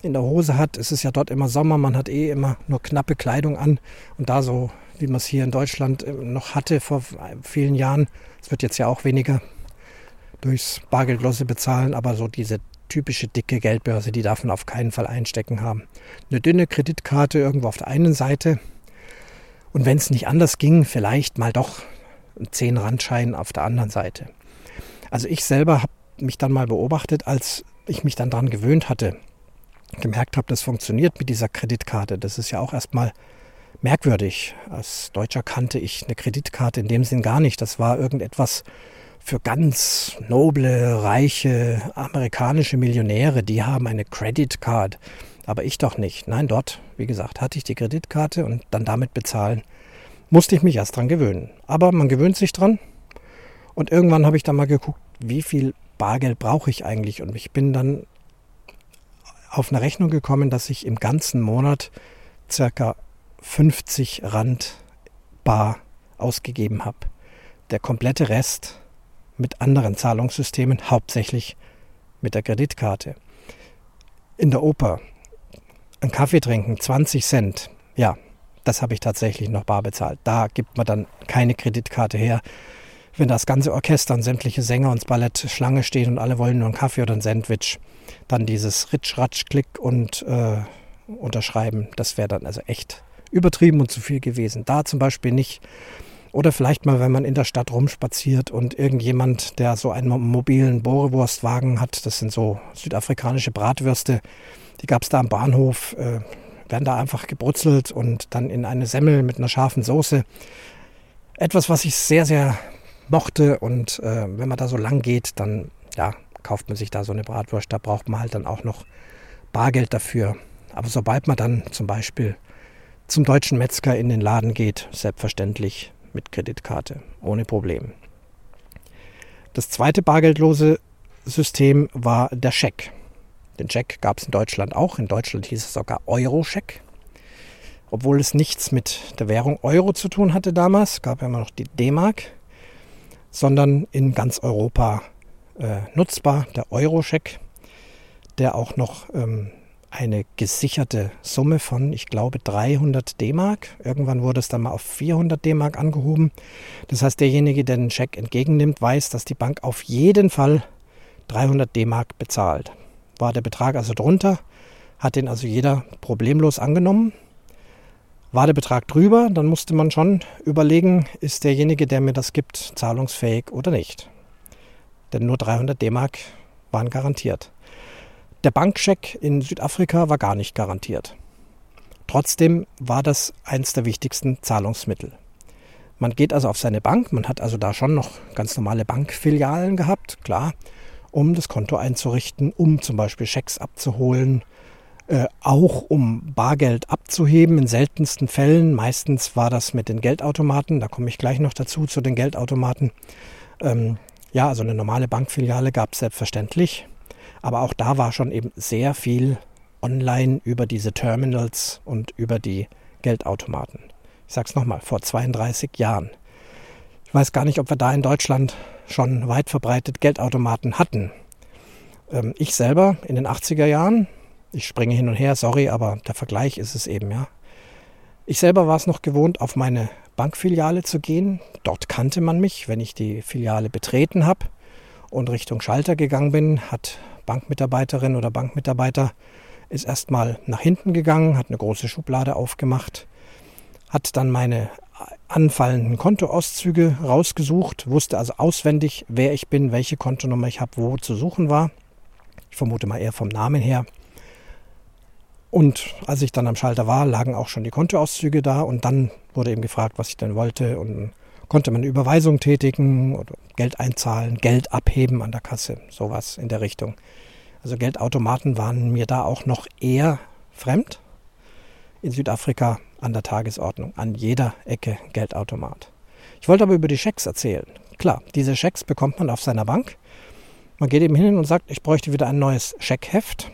in der Hose hat. Es ist ja dort immer Sommer, man hat eh immer nur knappe Kleidung an und da so, wie man es hier in Deutschland äh, noch hatte vor vielen Jahren, es wird jetzt ja auch weniger durchs Bargeldlose bezahlen, aber so diese typische dicke Geldbörse, die darf man auf keinen Fall einstecken haben. Eine dünne Kreditkarte irgendwo auf der einen Seite und wenn es nicht anders ging, vielleicht mal doch ein 10 Randschein auf der anderen Seite. Also ich selber habe mich dann mal beobachtet, als ich mich dann daran gewöhnt hatte, gemerkt habe, das funktioniert mit dieser Kreditkarte. Das ist ja auch erstmal merkwürdig. Als Deutscher kannte ich eine Kreditkarte in dem Sinn gar nicht. Das war irgendetwas für ganz noble, reiche amerikanische Millionäre. Die haben eine Credit Card. Aber ich doch nicht. Nein, dort, wie gesagt, hatte ich die Kreditkarte und dann damit bezahlen. Musste ich mich erst dran gewöhnen. Aber man gewöhnt sich dran. Und irgendwann habe ich dann mal geguckt, wie viel Bargeld brauche ich eigentlich? Und ich bin dann auf eine Rechnung gekommen, dass ich im ganzen Monat circa 50 Rand bar ausgegeben habe. Der komplette Rest mit anderen Zahlungssystemen, hauptsächlich mit der Kreditkarte. In der Oper ein Kaffee trinken, 20 Cent. Ja, das habe ich tatsächlich noch bar bezahlt. Da gibt man dann keine Kreditkarte her wenn das ganze Orchester und sämtliche Sänger und Ballett Schlange stehen und alle wollen nur einen Kaffee oder ein Sandwich, dann dieses Ritsch, Ratsch, Klick und äh, unterschreiben, das wäre dann also echt übertrieben und zu viel gewesen. Da zum Beispiel nicht. Oder vielleicht mal, wenn man in der Stadt rumspaziert und irgendjemand, der so einen mobilen Bohrewurstwagen hat, das sind so südafrikanische Bratwürste, die gab es da am Bahnhof, äh, werden da einfach gebrutzelt und dann in eine Semmel mit einer scharfen Soße. Etwas, was ich sehr, sehr mochte. Und äh, wenn man da so lang geht, dann ja, kauft man sich da so eine Bratwurst. Da braucht man halt dann auch noch Bargeld dafür. Aber sobald man dann zum Beispiel zum deutschen Metzger in den Laden geht, selbstverständlich mit Kreditkarte, ohne Problem. Das zweite bargeldlose System war der Scheck. Den Scheck gab es in Deutschland auch. In Deutschland hieß es sogar Euro-Scheck. Obwohl es nichts mit der Währung Euro zu tun hatte damals, gab ja immer noch die D-Mark sondern in ganz Europa äh, nutzbar. Der Euro-Scheck, der auch noch ähm, eine gesicherte Summe von, ich glaube, 300 D-Mark. Irgendwann wurde es dann mal auf 400 D-Mark angehoben. Das heißt, derjenige, der den Scheck entgegennimmt, weiß, dass die Bank auf jeden Fall 300 D-Mark bezahlt. War der Betrag also drunter, hat den also jeder problemlos angenommen. War der Betrag drüber, dann musste man schon überlegen, ist derjenige, der mir das gibt, zahlungsfähig oder nicht. Denn nur 300 D-Mark waren garantiert. Der Bankscheck in Südafrika war gar nicht garantiert. Trotzdem war das eins der wichtigsten Zahlungsmittel. Man geht also auf seine Bank, man hat also da schon noch ganz normale Bankfilialen gehabt, klar, um das Konto einzurichten, um zum Beispiel Schecks abzuholen, äh, auch um Bargeld abzuheben, in seltensten Fällen. Meistens war das mit den Geldautomaten, da komme ich gleich noch dazu, zu den Geldautomaten. Ähm, ja, also eine normale Bankfiliale gab es selbstverständlich, aber auch da war schon eben sehr viel online über diese Terminals und über die Geldautomaten. Ich sage es nochmal, vor 32 Jahren. Ich weiß gar nicht, ob wir da in Deutschland schon weit verbreitet Geldautomaten hatten. Ähm, ich selber in den 80er Jahren ich springe hin und her, sorry, aber der Vergleich ist es eben, ja. Ich selber war es noch gewohnt, auf meine Bankfiliale zu gehen. Dort kannte man mich, wenn ich die Filiale betreten habe und Richtung Schalter gegangen bin, hat Bankmitarbeiterin oder Bankmitarbeiter ist erstmal nach hinten gegangen, hat eine große Schublade aufgemacht, hat dann meine anfallenden Kontoauszüge rausgesucht, wusste also auswendig, wer ich bin, welche Kontonummer ich habe, wo zu suchen war. Ich vermute mal eher vom Namen her. Und als ich dann am Schalter war, lagen auch schon die Kontoauszüge da und dann wurde eben gefragt, was ich denn wollte und konnte man Überweisung tätigen oder Geld einzahlen, Geld abheben an der Kasse, sowas in der Richtung. Also Geldautomaten waren mir da auch noch eher fremd. In Südafrika an der Tagesordnung, an jeder Ecke Geldautomat. Ich wollte aber über die Schecks erzählen. Klar, diese Schecks bekommt man auf seiner Bank Man geht eben hin und sagt, ich bräuchte wieder ein neues Scheckheft.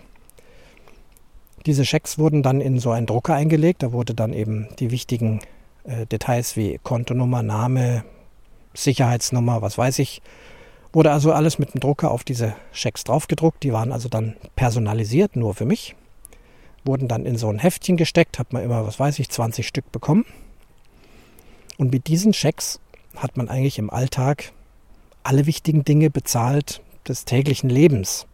Diese Schecks wurden dann in so einen Drucker eingelegt. Da wurde dann eben die wichtigen äh, Details wie Kontonummer, Name, Sicherheitsnummer, was weiß ich, wurde also alles mit dem Drucker auf diese Schecks draufgedruckt. Die waren also dann personalisiert, nur für mich. Wurden dann in so ein Heftchen gesteckt, hat man immer, was weiß ich, 20 Stück bekommen. Und mit diesen Schecks hat man eigentlich im Alltag alle wichtigen Dinge bezahlt des täglichen Lebens.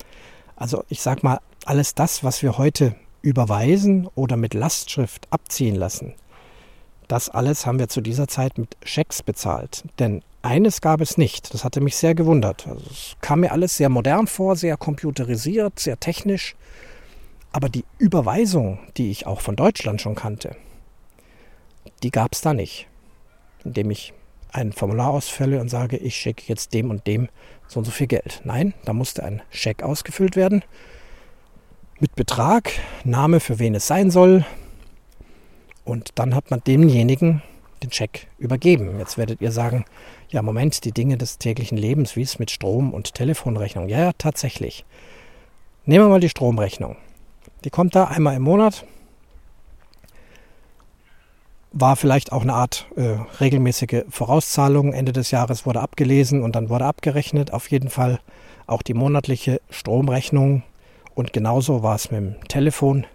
Also ich sag mal, alles das, was wir heute überweisen oder mit Lastschrift abziehen lassen, das alles haben wir zu dieser Zeit mit Schecks bezahlt. Denn eines gab es nicht. Das hatte mich sehr gewundert. Also es kam mir alles sehr modern vor, sehr computerisiert, sehr technisch. Aber die Überweisung, die ich auch von Deutschland schon kannte, die gab es da nicht. Indem ich ein Formular ausfälle und sage, ich schicke jetzt dem und dem so und so viel Geld. Nein, da musste ein Scheck ausgefüllt werden mit Betrag, Name, für wen es sein soll. Und dann hat man demjenigen den Scheck übergeben. Jetzt werdet ihr sagen, ja, Moment, die Dinge des täglichen Lebens, wie es mit Strom und Telefonrechnung. Ja, ja, tatsächlich. Nehmen wir mal die Stromrechnung. Die kommt da einmal im Monat. War vielleicht auch eine Art äh, regelmäßige Vorauszahlung. Ende des Jahres wurde abgelesen und dann wurde abgerechnet. Auf jeden Fall auch die monatliche Stromrechnung. Und genauso war es mit dem Telefon.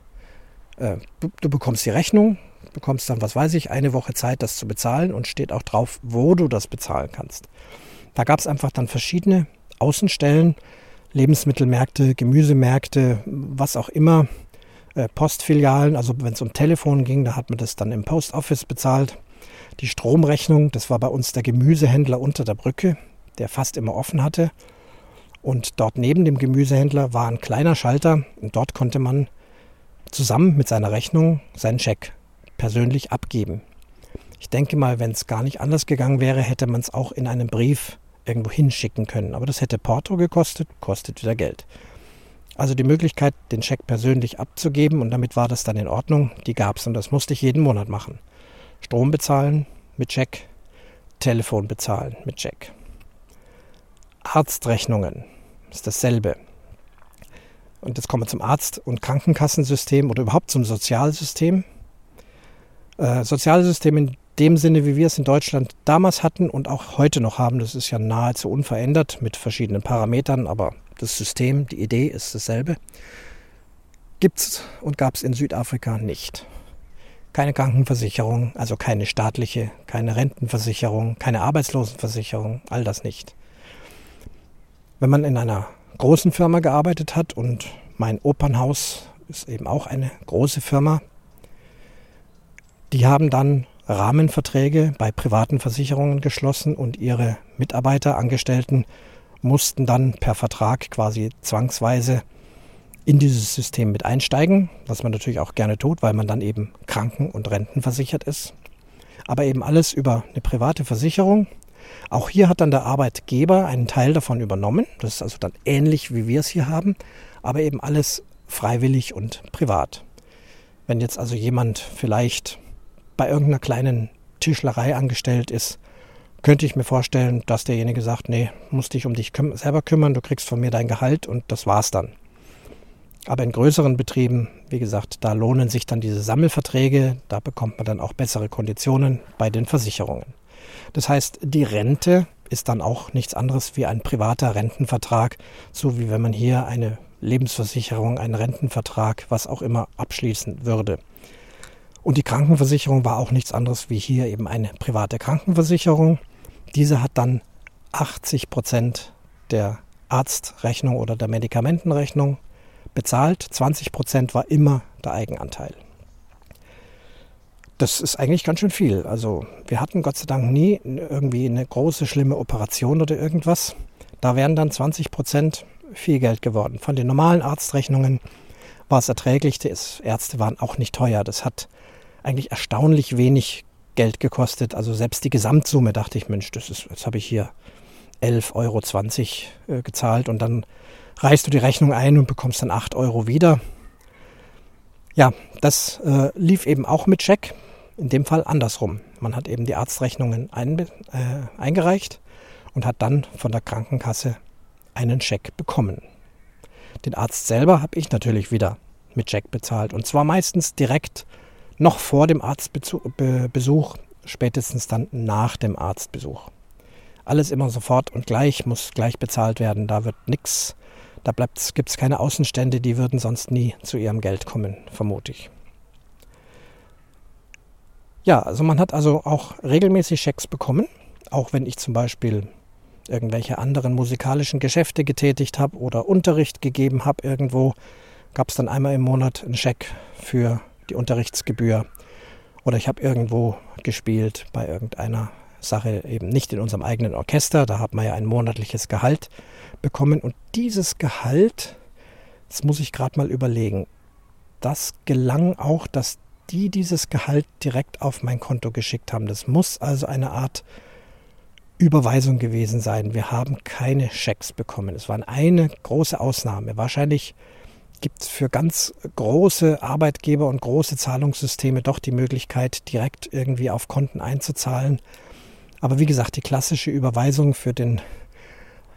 Äh, du, du bekommst die Rechnung, bekommst dann, was weiß ich, eine Woche Zeit, das zu bezahlen und steht auch drauf, wo du das bezahlen kannst. Da gab es einfach dann verschiedene Außenstellen, Lebensmittelmärkte, Gemüsemärkte, was auch immer, äh, Postfilialen. Also wenn es um Telefon ging, da hat man das dann im Post Office bezahlt. Die Stromrechnung, das war bei uns der Gemüsehändler unter der Brücke, der fast immer offen hatte. Und dort neben dem Gemüsehändler war ein kleiner Schalter und dort konnte man zusammen mit seiner Rechnung seinen Scheck persönlich abgeben. Ich denke mal, wenn es gar nicht anders gegangen wäre, hätte man es auch in einem Brief irgendwo hinschicken können. Aber das hätte Porto gekostet, kostet wieder Geld. Also die Möglichkeit, den Scheck persönlich abzugeben und damit war das dann in Ordnung, die gab es und das musste ich jeden Monat machen. Strom bezahlen mit Scheck, Telefon bezahlen mit Scheck. Arztrechnungen ist dasselbe. Und jetzt kommen wir zum Arzt- und Krankenkassensystem oder überhaupt zum Sozialsystem. Äh, Sozialsystem in dem Sinne, wie wir es in Deutschland damals hatten und auch heute noch haben, das ist ja nahezu unverändert mit verschiedenen Parametern, aber das System, die Idee ist dasselbe, gibt es und gab es in Südafrika nicht. Keine Krankenversicherung, also keine staatliche, keine Rentenversicherung, keine Arbeitslosenversicherung, all das nicht. Wenn man in einer großen Firma gearbeitet hat und mein Opernhaus ist eben auch eine große Firma, die haben dann Rahmenverträge bei privaten Versicherungen geschlossen und ihre Mitarbeiter, Angestellten mussten dann per Vertrag quasi zwangsweise in dieses System mit einsteigen, was man natürlich auch gerne tut, weil man dann eben kranken- und rentenversichert ist. Aber eben alles über eine private Versicherung. Auch hier hat dann der Arbeitgeber einen Teil davon übernommen. Das ist also dann ähnlich, wie wir es hier haben, aber eben alles freiwillig und privat. Wenn jetzt also jemand vielleicht bei irgendeiner kleinen Tischlerei angestellt ist, könnte ich mir vorstellen, dass derjenige sagt, nee, musst dich um dich küm selber kümmern, du kriegst von mir dein Gehalt und das war's dann. Aber in größeren Betrieben, wie gesagt, da lohnen sich dann diese Sammelverträge, da bekommt man dann auch bessere Konditionen bei den Versicherungen. Das heißt, die Rente ist dann auch nichts anderes wie ein privater Rentenvertrag, so wie wenn man hier eine Lebensversicherung, einen Rentenvertrag, was auch immer abschließen würde. Und die Krankenversicherung war auch nichts anderes wie hier eben eine private Krankenversicherung. Diese hat dann 80 Prozent der Arztrechnung oder der Medikamentenrechnung bezahlt. 20 Prozent war immer der Eigenanteil. Das ist eigentlich ganz schön viel. Also wir hatten Gott sei Dank nie irgendwie eine große, schlimme Operation oder irgendwas. Da wären dann 20 Prozent viel Geld geworden. Von den normalen Arztrechnungen war es erträglich. Die Ärzte waren auch nicht teuer. Das hat eigentlich erstaunlich wenig Geld gekostet. Also selbst die Gesamtsumme dachte ich, Mensch, das ist, jetzt habe ich hier 11,20 Euro äh, gezahlt und dann reichst du die Rechnung ein und bekommst dann 8 Euro wieder. Ja, das äh, lief eben auch mit Scheck. In dem Fall andersrum. Man hat eben die Arztrechnungen ein, äh, eingereicht und hat dann von der Krankenkasse einen Scheck bekommen. Den Arzt selber habe ich natürlich wieder mit Scheck bezahlt und zwar meistens direkt noch vor dem Arztbesuch, spätestens dann nach dem Arztbesuch. Alles immer sofort und gleich, muss gleich bezahlt werden. Da wird nichts, da gibt es keine Außenstände, die würden sonst nie zu ihrem Geld kommen, vermute ich. Ja, also man hat also auch regelmäßig Schecks bekommen, auch wenn ich zum Beispiel irgendwelche anderen musikalischen Geschäfte getätigt habe oder Unterricht gegeben habe irgendwo, gab es dann einmal im Monat einen Scheck für die Unterrichtsgebühr. Oder ich habe irgendwo gespielt bei irgendeiner Sache, eben nicht in unserem eigenen Orchester. Da hat man ja ein monatliches Gehalt bekommen. Und dieses Gehalt, das muss ich gerade mal überlegen, das gelang auch, dass die dieses Gehalt direkt auf mein Konto geschickt haben. Das muss also eine Art Überweisung gewesen sein. Wir haben keine Schecks bekommen. Es war eine große Ausnahme. Wahrscheinlich gibt für ganz große Arbeitgeber und große Zahlungssysteme doch die Möglichkeit, direkt irgendwie auf Konten einzuzahlen. Aber wie gesagt, die klassische Überweisung für den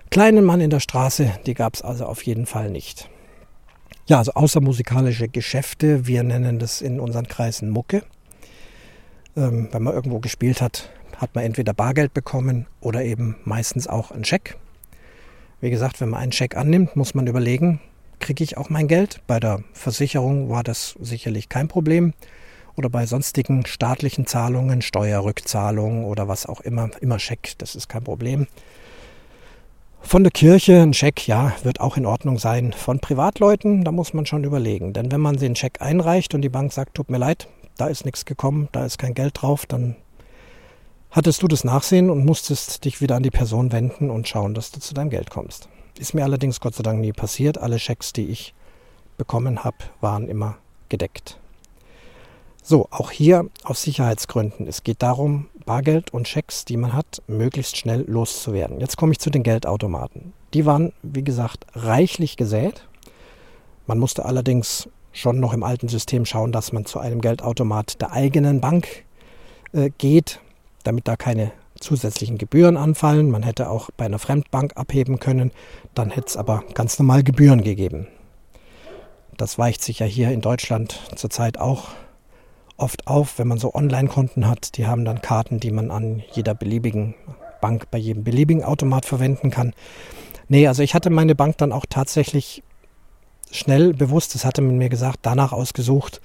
kleinen Mann in der Straße, die gab es also auf jeden Fall nicht. Ja, also außermusikalische Geschäfte, wir nennen das in unseren Kreisen Mucke. Ähm, wenn man irgendwo gespielt hat, hat man entweder Bargeld bekommen oder eben meistens auch einen Scheck. Wie gesagt, wenn man einen Scheck annimmt, muss man überlegen, kriege ich auch mein Geld. Bei der Versicherung war das sicherlich kein Problem. Oder bei sonstigen staatlichen Zahlungen, Steuerrückzahlungen oder was auch immer, immer Scheck, das ist kein Problem. Von der Kirche ein Scheck, ja, wird auch in Ordnung sein. Von Privatleuten, da muss man schon überlegen. Denn wenn man den Scheck einreicht und die Bank sagt, tut mir leid, da ist nichts gekommen, da ist kein Geld drauf, dann hattest du das Nachsehen und musstest dich wieder an die Person wenden und schauen, dass du zu deinem Geld kommst. Ist mir allerdings Gott sei Dank nie passiert. Alle Schecks, die ich bekommen habe, waren immer gedeckt. So, auch hier aus Sicherheitsgründen. Es geht darum, Bargeld und Schecks, die man hat, möglichst schnell loszuwerden. Jetzt komme ich zu den Geldautomaten. Die waren, wie gesagt, reichlich gesät. Man musste allerdings schon noch im alten System schauen, dass man zu einem Geldautomat der eigenen Bank äh, geht, damit da keine zusätzlichen Gebühren anfallen. Man hätte auch bei einer Fremdbank abheben können, dann hätte es aber ganz normal Gebühren gegeben. Das weicht sich ja hier in Deutschland zurzeit auch oft auf, wenn man so Online-Konten hat. Die haben dann Karten, die man an jeder beliebigen Bank, bei jedem beliebigen Automat verwenden kann. Nee, also ich hatte meine Bank dann auch tatsächlich schnell bewusst, das hatte man mir gesagt, danach ausgesucht,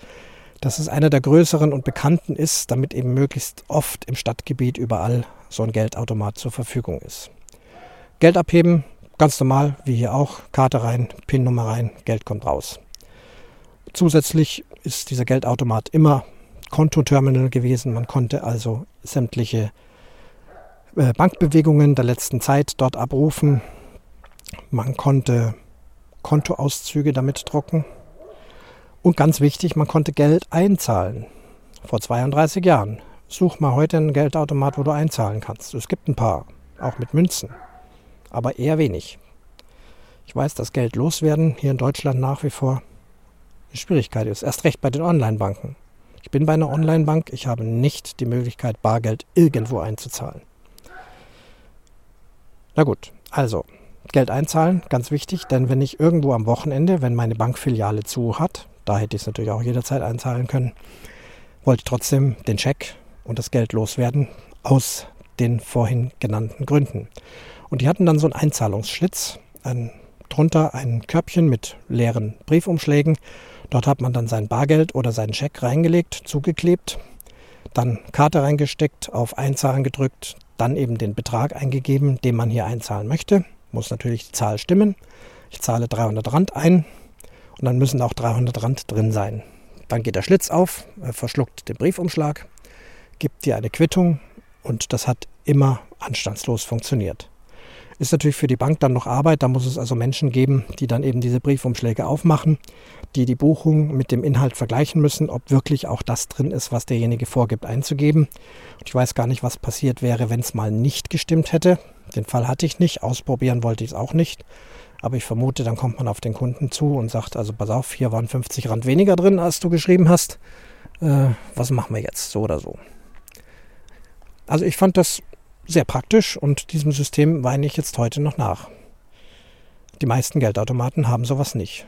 dass es einer der größeren und bekannten ist, damit eben möglichst oft im Stadtgebiet überall so ein Geldautomat zur Verfügung ist. Geld abheben, ganz normal, wie hier auch, Karte rein, PIN-Nummer rein, Geld kommt raus. Zusätzlich ist dieser Geldautomat immer Kontoterminal gewesen. Man konnte also sämtliche äh, Bankbewegungen der letzten Zeit dort abrufen. Man konnte Kontoauszüge damit drucken. Und ganz wichtig, man konnte Geld einzahlen. Vor 32 Jahren. Such mal heute einen Geldautomat, wo du einzahlen kannst. Es gibt ein paar, auch mit Münzen, aber eher wenig. Ich weiß, dass Geld loswerden hier in Deutschland nach wie vor eine Schwierigkeit ist. Erst recht bei den Online-Banken. Ich bin bei einer Online-Bank, ich habe nicht die Möglichkeit, Bargeld irgendwo einzuzahlen. Na gut, also Geld einzahlen, ganz wichtig, denn wenn ich irgendwo am Wochenende, wenn meine Bankfiliale zu hat, da hätte ich es natürlich auch jederzeit einzahlen können. Wollte trotzdem den Scheck und das Geld loswerden aus den vorhin genannten Gründen. Und die hatten dann so einen Einzahlungsschlitz, ein, drunter ein Körbchen mit leeren Briefumschlägen. Dort hat man dann sein Bargeld oder seinen Scheck reingelegt, zugeklebt, dann Karte reingesteckt, auf Einzahlen gedrückt, dann eben den Betrag eingegeben, den man hier einzahlen möchte. Muss natürlich die Zahl stimmen. Ich zahle 300 Rand ein, und dann müssen auch 300 Rand drin sein. Dann geht der Schlitz auf, verschluckt den Briefumschlag, gibt dir eine Quittung und das hat immer anstandslos funktioniert. Ist natürlich für die Bank dann noch Arbeit, da muss es also Menschen geben, die dann eben diese Briefumschläge aufmachen, die die Buchung mit dem Inhalt vergleichen müssen, ob wirklich auch das drin ist, was derjenige vorgibt einzugeben. Und ich weiß gar nicht, was passiert wäre, wenn es mal nicht gestimmt hätte. Den Fall hatte ich nicht, ausprobieren wollte ich es auch nicht. Aber ich vermute, dann kommt man auf den Kunden zu und sagt, also pass auf, hier waren 50 Rand weniger drin, als du geschrieben hast. Äh, was machen wir jetzt, so oder so? Also ich fand das sehr praktisch und diesem System weine ich jetzt heute noch nach. Die meisten Geldautomaten haben sowas nicht.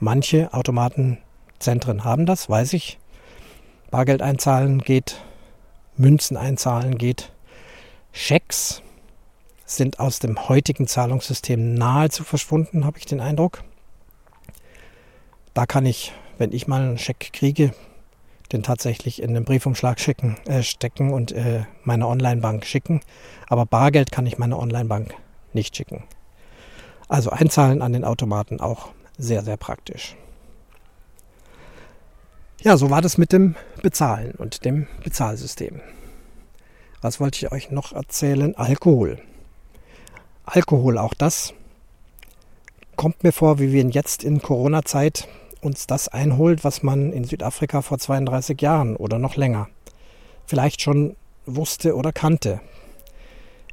Manche Automatenzentren haben das, weiß ich. Bargeld einzahlen geht, Münzen einzahlen geht. Schecks sind aus dem heutigen Zahlungssystem nahezu verschwunden, habe ich den Eindruck. Da kann ich, wenn ich mal einen Scheck kriege, den tatsächlich in den Briefumschlag schicken, äh, stecken und äh, meine Online-Bank schicken. Aber Bargeld kann ich meine Online-Bank nicht schicken. Also einzahlen an den Automaten auch sehr, sehr praktisch. Ja, so war das mit dem Bezahlen und dem Bezahlsystem. Was wollte ich euch noch erzählen? Alkohol. Alkohol, auch das kommt mir vor, wie wir jetzt in Corona-Zeit uns das einholt, was man in Südafrika vor 32 Jahren oder noch länger vielleicht schon wusste oder kannte,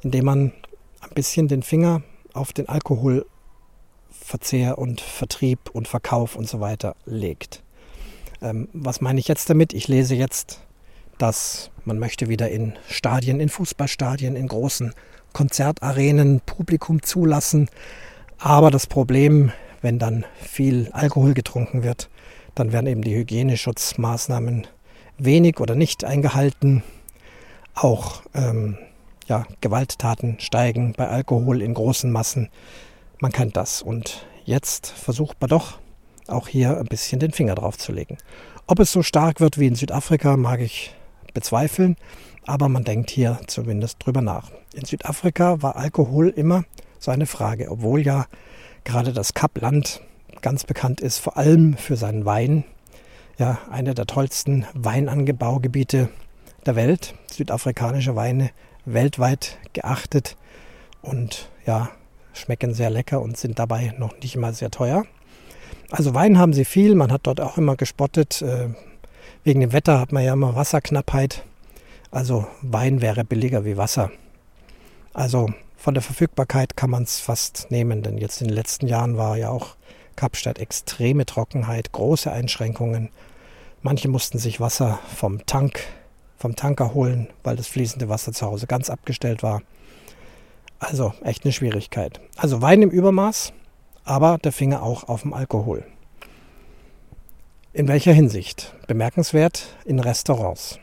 indem man ein bisschen den Finger auf den Alkoholverzehr und Vertrieb und Verkauf und so weiter legt. Ähm, was meine ich jetzt damit? Ich lese jetzt, dass man möchte wieder in Stadien, in Fußballstadien, in großen Konzertarenen Publikum zulassen. Aber das Problem wenn dann viel Alkohol getrunken wird, dann werden eben die Hygieneschutzmaßnahmen wenig oder nicht eingehalten. Auch ähm, ja, Gewalttaten steigen bei Alkohol in großen Massen. Man kennt das. Und jetzt versucht man doch auch hier ein bisschen den Finger drauf zu legen. Ob es so stark wird wie in Südafrika, mag ich bezweifeln, aber man denkt hier zumindest drüber nach. In Südafrika war Alkohol immer so eine Frage, obwohl ja gerade das Kapland ganz bekannt ist, vor allem für seinen Wein. Ja, einer der tollsten Weinangebaugebiete der Welt. Südafrikanische Weine weltweit geachtet und ja, schmecken sehr lecker und sind dabei noch nicht immer sehr teuer. Also Wein haben sie viel, man hat dort auch immer gespottet. Äh, wegen dem Wetter hat man ja immer Wasserknappheit. Also Wein wäre billiger wie Wasser. Also von der Verfügbarkeit kann man es fast nehmen, denn jetzt in den letzten Jahren war ja auch Kapstadt extreme Trockenheit, große Einschränkungen. Manche mussten sich Wasser vom Tank, vom Tanker holen, weil das fließende Wasser zu Hause ganz abgestellt war. Also echt eine Schwierigkeit. Also Wein im Übermaß, aber der Finger auch auf dem Alkohol. In welcher Hinsicht? Bemerkenswert in Restaurants.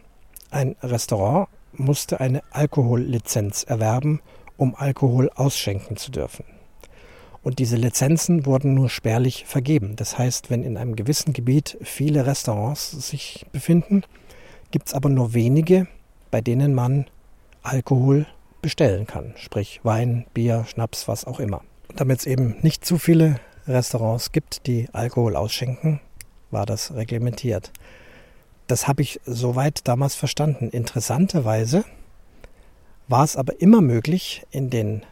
Ein Restaurant musste eine Alkohollizenz erwerben, um Alkohol ausschenken zu dürfen. Und diese Lizenzen wurden nur spärlich vergeben. Das heißt, wenn in einem gewissen Gebiet viele Restaurants sich befinden, gibt es aber nur wenige, bei denen man Alkohol bestellen kann. Sprich Wein, Bier, Schnaps, was auch immer. Damit es eben nicht zu viele Restaurants gibt, die Alkohol ausschenken, war das reglementiert. Das habe ich soweit damals verstanden. Interessanterweise war es aber immer möglich, in den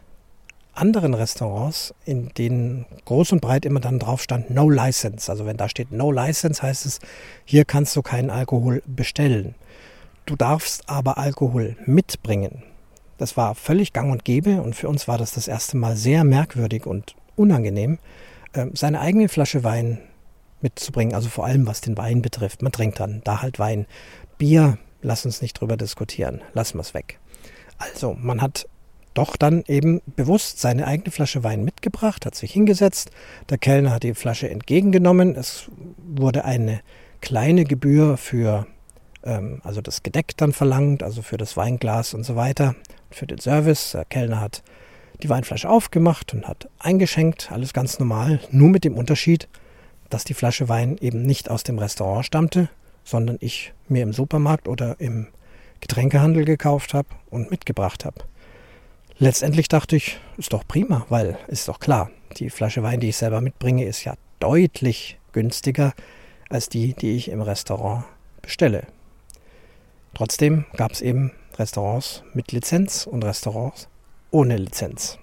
anderen Restaurants, in denen groß und breit immer dann drauf stand No License. Also wenn da steht No License, heißt es, hier kannst du keinen Alkohol bestellen. Du darfst aber Alkohol mitbringen. Das war völlig gang und gäbe und für uns war das das erste Mal sehr merkwürdig und unangenehm, ähm, seine eigene Flasche Wein mitzubringen, also vor allem was den Wein betrifft. Man trinkt dann da halt Wein. Bier, lass uns nicht drüber diskutieren, lassen wir es weg. Also, man hat doch dann eben bewusst seine eigene Flasche Wein mitgebracht, hat sich hingesetzt, der Kellner hat die Flasche entgegengenommen, es wurde eine kleine Gebühr für ähm, also das Gedeck dann verlangt, also für das Weinglas und so weiter, für den Service. Der Kellner hat die Weinflasche aufgemacht und hat eingeschenkt, alles ganz normal, nur mit dem Unterschied, dass die Flasche Wein eben nicht aus dem Restaurant stammte, sondern ich mir im Supermarkt oder im Getränkehandel gekauft habe und mitgebracht habe. Letztendlich dachte ich, ist doch prima, weil ist doch klar, die Flasche Wein, die ich selber mitbringe, ist ja deutlich günstiger als die, die ich im Restaurant bestelle. Trotzdem gab es eben Restaurants mit Lizenz und Restaurants ohne Lizenz.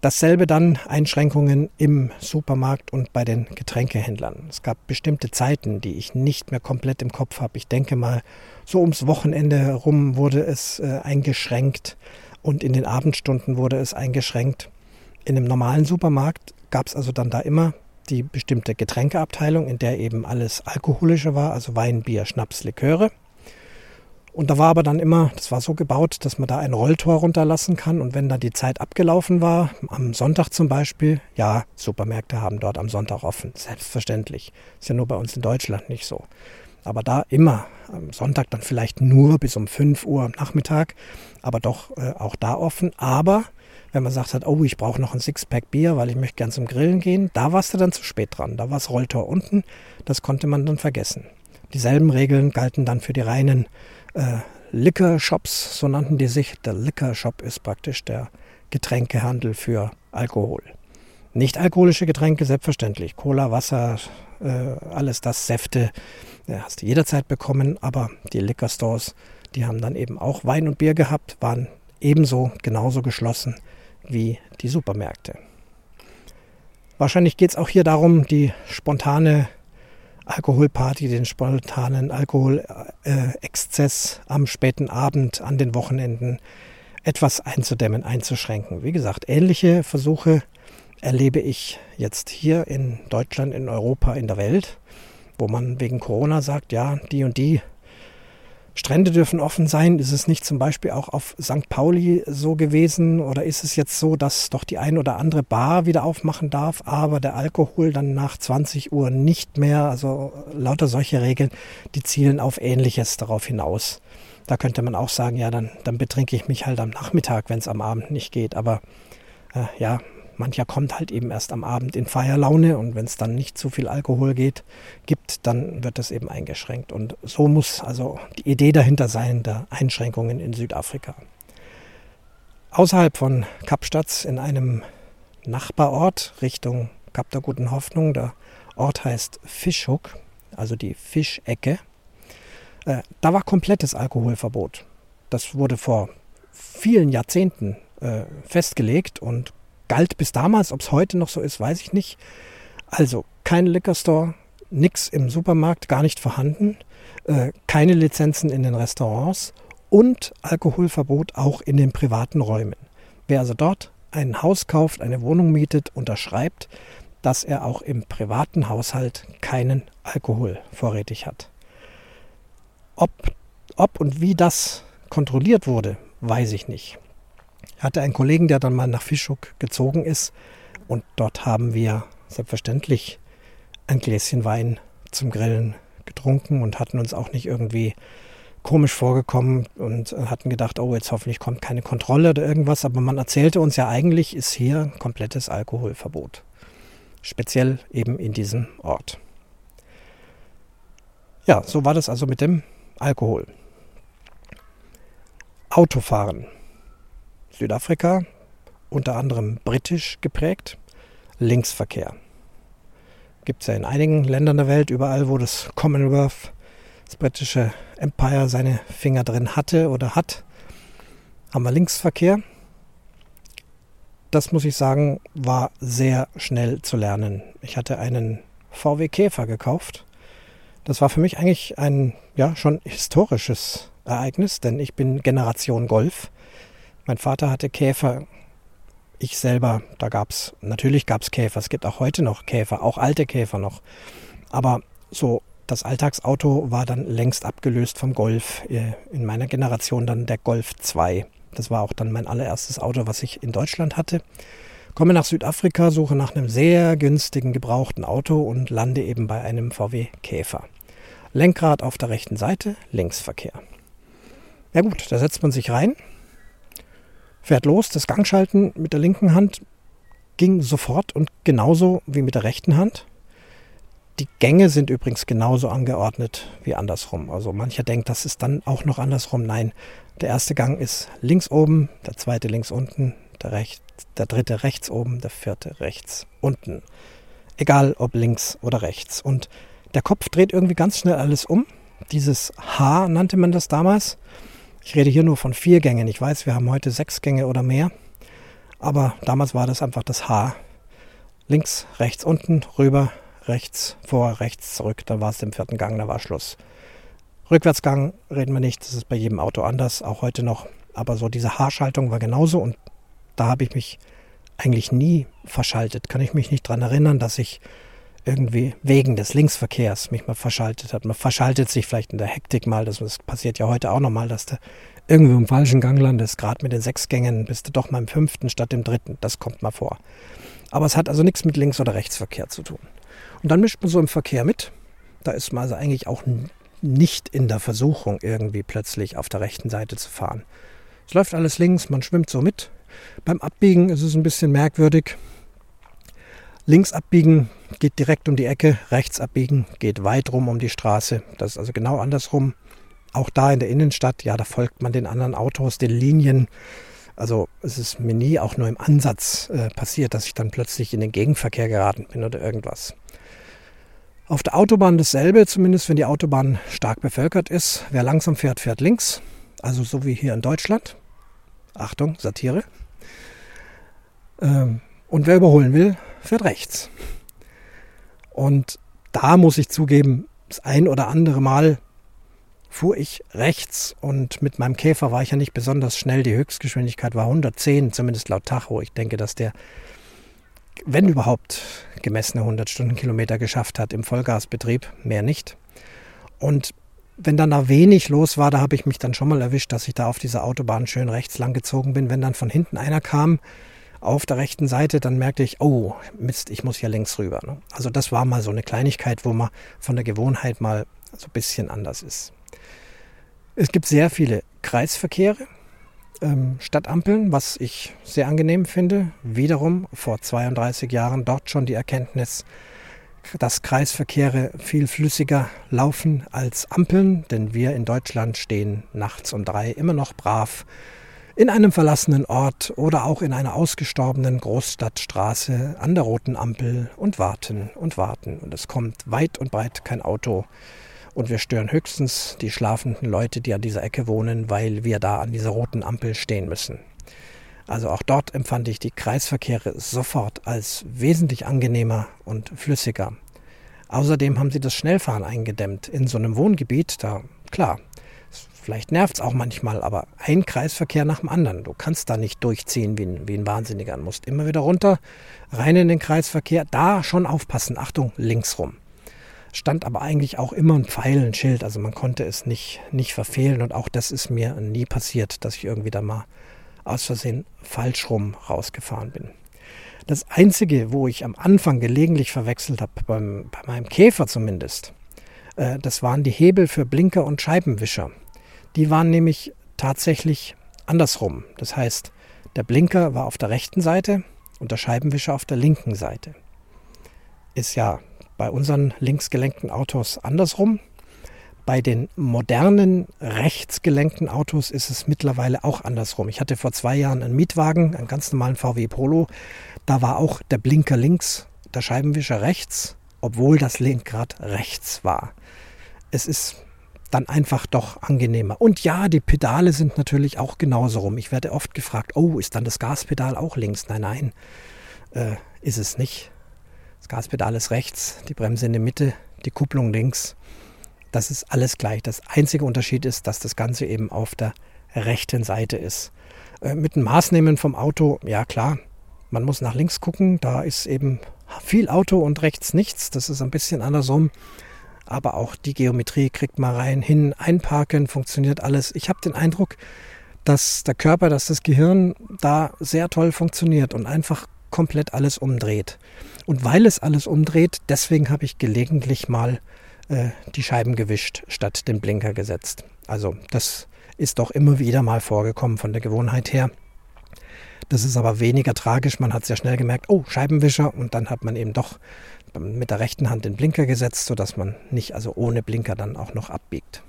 Dasselbe dann Einschränkungen im Supermarkt und bei den Getränkehändlern. Es gab bestimmte Zeiten, die ich nicht mehr komplett im Kopf habe. Ich denke mal, so ums Wochenende herum wurde es äh, eingeschränkt und in den Abendstunden wurde es eingeschränkt. In einem normalen Supermarkt gab es also dann da immer die bestimmte Getränkeabteilung, in der eben alles alkoholische war, also Wein, Bier, Schnaps, Liköre. Und da war aber dann immer, das war so gebaut, dass man da ein Rolltor runterlassen kann. Und wenn dann die Zeit abgelaufen war, am Sonntag zum Beispiel, ja, Supermärkte haben dort am Sonntag offen. Selbstverständlich. Ist ja nur bei uns in Deutschland nicht so. Aber da immer, am Sonntag dann vielleicht nur bis um 5 Uhr am Nachmittag, aber doch äh, auch da offen. Aber wenn man sagt hat, oh, ich brauche noch ein Sixpack Bier, weil ich möchte gern zum Grillen gehen, da warst du dann zu spät dran. Da war das Rolltor unten, das konnte man dann vergessen. Dieselben Regeln galten dann für die reinen äh, Liquor Shops, so nannten die sich. Der Liquor Shop ist praktisch der Getränkehandel für Alkohol. Nicht alkoholische Getränke, selbstverständlich. Cola, Wasser, äh, alles das, Säfte, äh, hast du jederzeit bekommen. Aber die Liquor Stores, die haben dann eben auch Wein und Bier gehabt, waren ebenso genauso geschlossen wie die Supermärkte. Wahrscheinlich geht es auch hier darum, die spontane Alkoholparty, den spontanen Alkoholexzess am späten Abend, an den Wochenenden etwas einzudämmen, einzuschränken. Wie gesagt, ähnliche Versuche erlebe ich jetzt hier in Deutschland, in Europa, in der Welt, wo man wegen Corona sagt, ja, die und die Strände dürfen offen sein. Ist es nicht zum Beispiel auch auf St. Pauli so gewesen? Oder ist es jetzt so, dass doch die ein oder andere Bar wieder aufmachen darf, aber der Alkohol dann nach 20 Uhr nicht mehr? Also lauter solche Regeln, die zielen auf Ähnliches darauf hinaus. Da könnte man auch sagen, ja, dann, dann betrinke ich mich halt am Nachmittag, wenn es am Abend nicht geht. Aber äh, ja, mancher kommt halt eben erst am Abend in Feierlaune und wenn es dann nicht zu viel Alkohol geht, gibt, dann wird das eben eingeschränkt. Und so muss also die Idee dahinter sein, der Einschränkungen in Südafrika. Außerhalb von Kapstadt in einem Nachbarort Richtung Kap der Guten Hoffnung, der Ort heißt Fischhook, also die Fischecke, äh, da war komplettes Alkoholverbot. Das wurde vor vielen Jahrzehnten äh, festgelegt und galt bis damals. Ob es heute noch so ist, weiß ich nicht. Also kein Liquor Store, nichts im Supermarkt, gar nicht vorhanden, äh, keine Lizenzen in den Restaurants und Alkoholverbot auch in den privaten Räumen. Wer also dort ein Haus kauft, eine Wohnung mietet, unterschreibt, dass er auch im privaten Haushalt keinen Alkohol vorrätig hat. Ob, ob und wie das kontrolliert wurde, weiß ich nicht. Hatte einen Kollegen, der dann mal nach Fischhoek gezogen ist und dort haben wir selbstverständlich ein Gläschen Wein zum Grillen getrunken und hatten uns auch nicht irgendwie komisch vorgekommen und hatten gedacht, oh, jetzt hoffentlich kommt keine Kontrolle oder irgendwas. Aber man erzählte uns ja eigentlich, ist hier komplettes Alkoholverbot. Speziell eben in diesem Ort. Ja, so war das also mit dem Alkohol. Autofahren. Südafrika, unter anderem britisch geprägt, Linksverkehr. Gibt es ja in einigen Ländern der Welt, überall, wo das Commonwealth, das britische Empire, seine Finger drin hatte oder hat, haben wir Linksverkehr. Das muss ich sagen, war sehr schnell zu lernen. Ich hatte einen VW Käfer gekauft. Das war für mich eigentlich ein ja schon historisches Ereignis, denn ich bin Generation Golf. Mein Vater hatte Käfer. Ich selber, da gab es, natürlich gab es Käfer. Es gibt auch heute noch Käfer, auch alte Käfer noch. Aber so das Alltagsauto war dann längst abgelöst vom Golf. Äh, in meiner Generation dann der Golf 2. Das war auch dann mein allererstes Auto, was ich in Deutschland hatte. Komme nach Südafrika, suche nach einem sehr günstigen gebrauchten Auto und lande eben bei einem VW Käfer. Lenkrad auf der rechten Seite, Linksverkehr. Ja gut, da setzt man sich rein, fährt los. Das Gangschalten mit der linken Hand ging sofort und genauso wie mit der rechten Hand. Die Gänge sind übrigens genauso angeordnet wie andersrum. Also mancher denkt, das ist dann auch noch andersrum. Nein, der erste Gang ist links oben, der zweite links unten, der, rechts, der dritte rechts oben, der vierte rechts unten. Egal ob links oder rechts. Und der Kopf dreht irgendwie ganz schnell alles um. Dieses H nannte man das damals. Ich rede hier nur von vier Gängen. Ich weiß, wir haben heute sechs Gänge oder mehr. Aber damals war das einfach das H. Links, rechts, unten, rüber, rechts, vor, rechts, zurück. Dann war es im vierten Gang, da war Schluss. Rückwärtsgang reden wir nicht. Das ist bei jedem Auto anders, auch heute noch. Aber so diese H-Schaltung war genauso und da habe ich mich eigentlich nie verschaltet. Kann ich mich nicht daran erinnern, dass ich irgendwie wegen des Linksverkehrs mich mal verschaltet hat. Man verschaltet sich vielleicht in der Hektik mal, das, das passiert ja heute auch nochmal, dass du irgendwo im falschen Gang landest, gerade mit den sechs Gängen bist du doch mal im fünften statt im dritten, das kommt mal vor. Aber es hat also nichts mit Links- oder Rechtsverkehr zu tun. Und dann mischt man so im Verkehr mit, da ist man also eigentlich auch nicht in der Versuchung, irgendwie plötzlich auf der rechten Seite zu fahren. Es läuft alles links, man schwimmt so mit. Beim Abbiegen ist es ein bisschen merkwürdig. Links abbiegen geht direkt um die Ecke, rechts abbiegen geht weit rum um die Straße. Das ist also genau andersrum. Auch da in der Innenstadt, ja, da folgt man den anderen Autos, den Linien. Also es ist mir nie auch nur im Ansatz äh, passiert, dass ich dann plötzlich in den Gegenverkehr geraten bin oder irgendwas. Auf der Autobahn dasselbe, zumindest wenn die Autobahn stark bevölkert ist. Wer langsam fährt, fährt links. Also so wie hier in Deutschland. Achtung, Satire. Ähm, und wer überholen will, fährt rechts. Und da muss ich zugeben, das ein oder andere Mal fuhr ich rechts und mit meinem Käfer war ich ja nicht besonders schnell. Die Höchstgeschwindigkeit war 110, zumindest laut Tacho. Ich denke, dass der, wenn überhaupt, gemessene 100 Stundenkilometer geschafft hat im Vollgasbetrieb, mehr nicht. Und wenn dann da wenig los war, da habe ich mich dann schon mal erwischt, dass ich da auf dieser Autobahn schön rechts lang gezogen bin. Wenn dann von hinten einer kam, auf der rechten Seite, dann merkte ich, oh, Mist, ich muss hier links rüber. Ne? Also das war mal so eine Kleinigkeit, wo man von der Gewohnheit mal so ein bisschen anders ist. Es gibt sehr viele Kreisverkehre, ähm, Stadtampeln, was ich sehr angenehm finde. Wiederum vor 32 Jahren dort schon die Erkenntnis, dass Kreisverkehre viel flüssiger laufen als Ampeln, denn wir in Deutschland stehen nachts um drei immer noch brav in einem verlassenen Ort oder auch in einer ausgestorbenen Großstadtstraße an der roten Ampel und warten und warten. Und es kommt weit und breit kein Auto. Und wir stören höchstens die schlafenden Leute, die an dieser Ecke wohnen, weil wir da an dieser roten Ampel stehen müssen. Also auch dort empfand ich die Kreisverkehre sofort als wesentlich angenehmer und flüssiger. Außerdem haben sie das Schnellfahren eingedämmt. In so einem Wohngebiet, da, klar, Vielleicht nervt es auch manchmal, aber ein Kreisverkehr nach dem anderen. Du kannst da nicht durchziehen wie ein, wie ein Wahnsinniger. Du musst immer wieder runter, rein in den Kreisverkehr. Da schon aufpassen. Achtung, links rum. Stand aber eigentlich auch immer ein Pfeil, ein Schild. Also man konnte es nicht, nicht verfehlen. Und auch das ist mir nie passiert, dass ich irgendwie da mal aus Versehen falsch rum rausgefahren bin. Das Einzige, wo ich am Anfang gelegentlich verwechselt habe, bei meinem Käfer zumindest, äh, das waren die Hebel für Blinker und Scheibenwischer. Die waren nämlich tatsächlich andersrum. Das heißt, der Blinker war auf der rechten Seite und der Scheibenwischer auf der linken Seite. Ist ja bei unseren linksgelenkten Autos andersrum. Bei den modernen rechtsgelenkten Autos ist es mittlerweile auch andersrum. Ich hatte vor zwei Jahren einen Mietwagen, einen ganz normalen VW Polo. Da war auch der Blinker links, der Scheibenwischer rechts, obwohl das Lenkrad rechts war. Es ist dann einfach doch angenehmer. Und ja, die Pedale sind natürlich auch genauso rum. Ich werde oft gefragt, oh, ist dann das Gaspedal auch links? Nein, nein, äh, ist es nicht. Das Gaspedal ist rechts, die Bremse in der Mitte, die Kupplung links. Das ist alles gleich. Das einzige Unterschied ist, dass das Ganze eben auf der rechten Seite ist. Äh, mit dem Maßnehmen vom Auto, ja klar, man muss nach links gucken. Da ist eben viel Auto und rechts nichts. Das ist ein bisschen andersrum aber auch die Geometrie kriegt man rein, hin, einparken, funktioniert alles. Ich habe den Eindruck, dass der Körper, dass das Gehirn da sehr toll funktioniert und einfach komplett alles umdreht. Und weil es alles umdreht, deswegen habe ich gelegentlich mal äh, die Scheiben gewischt statt den Blinker gesetzt. Also das ist doch immer wieder mal vorgekommen von der Gewohnheit her. Das ist aber weniger tragisch. Man hat sehr schnell gemerkt, oh, Scheibenwischer. Und dann hat man eben doch mit der rechten Hand den Blinker gesetzt, sodass man nicht also ohne Blinker dann auch noch abbiegt.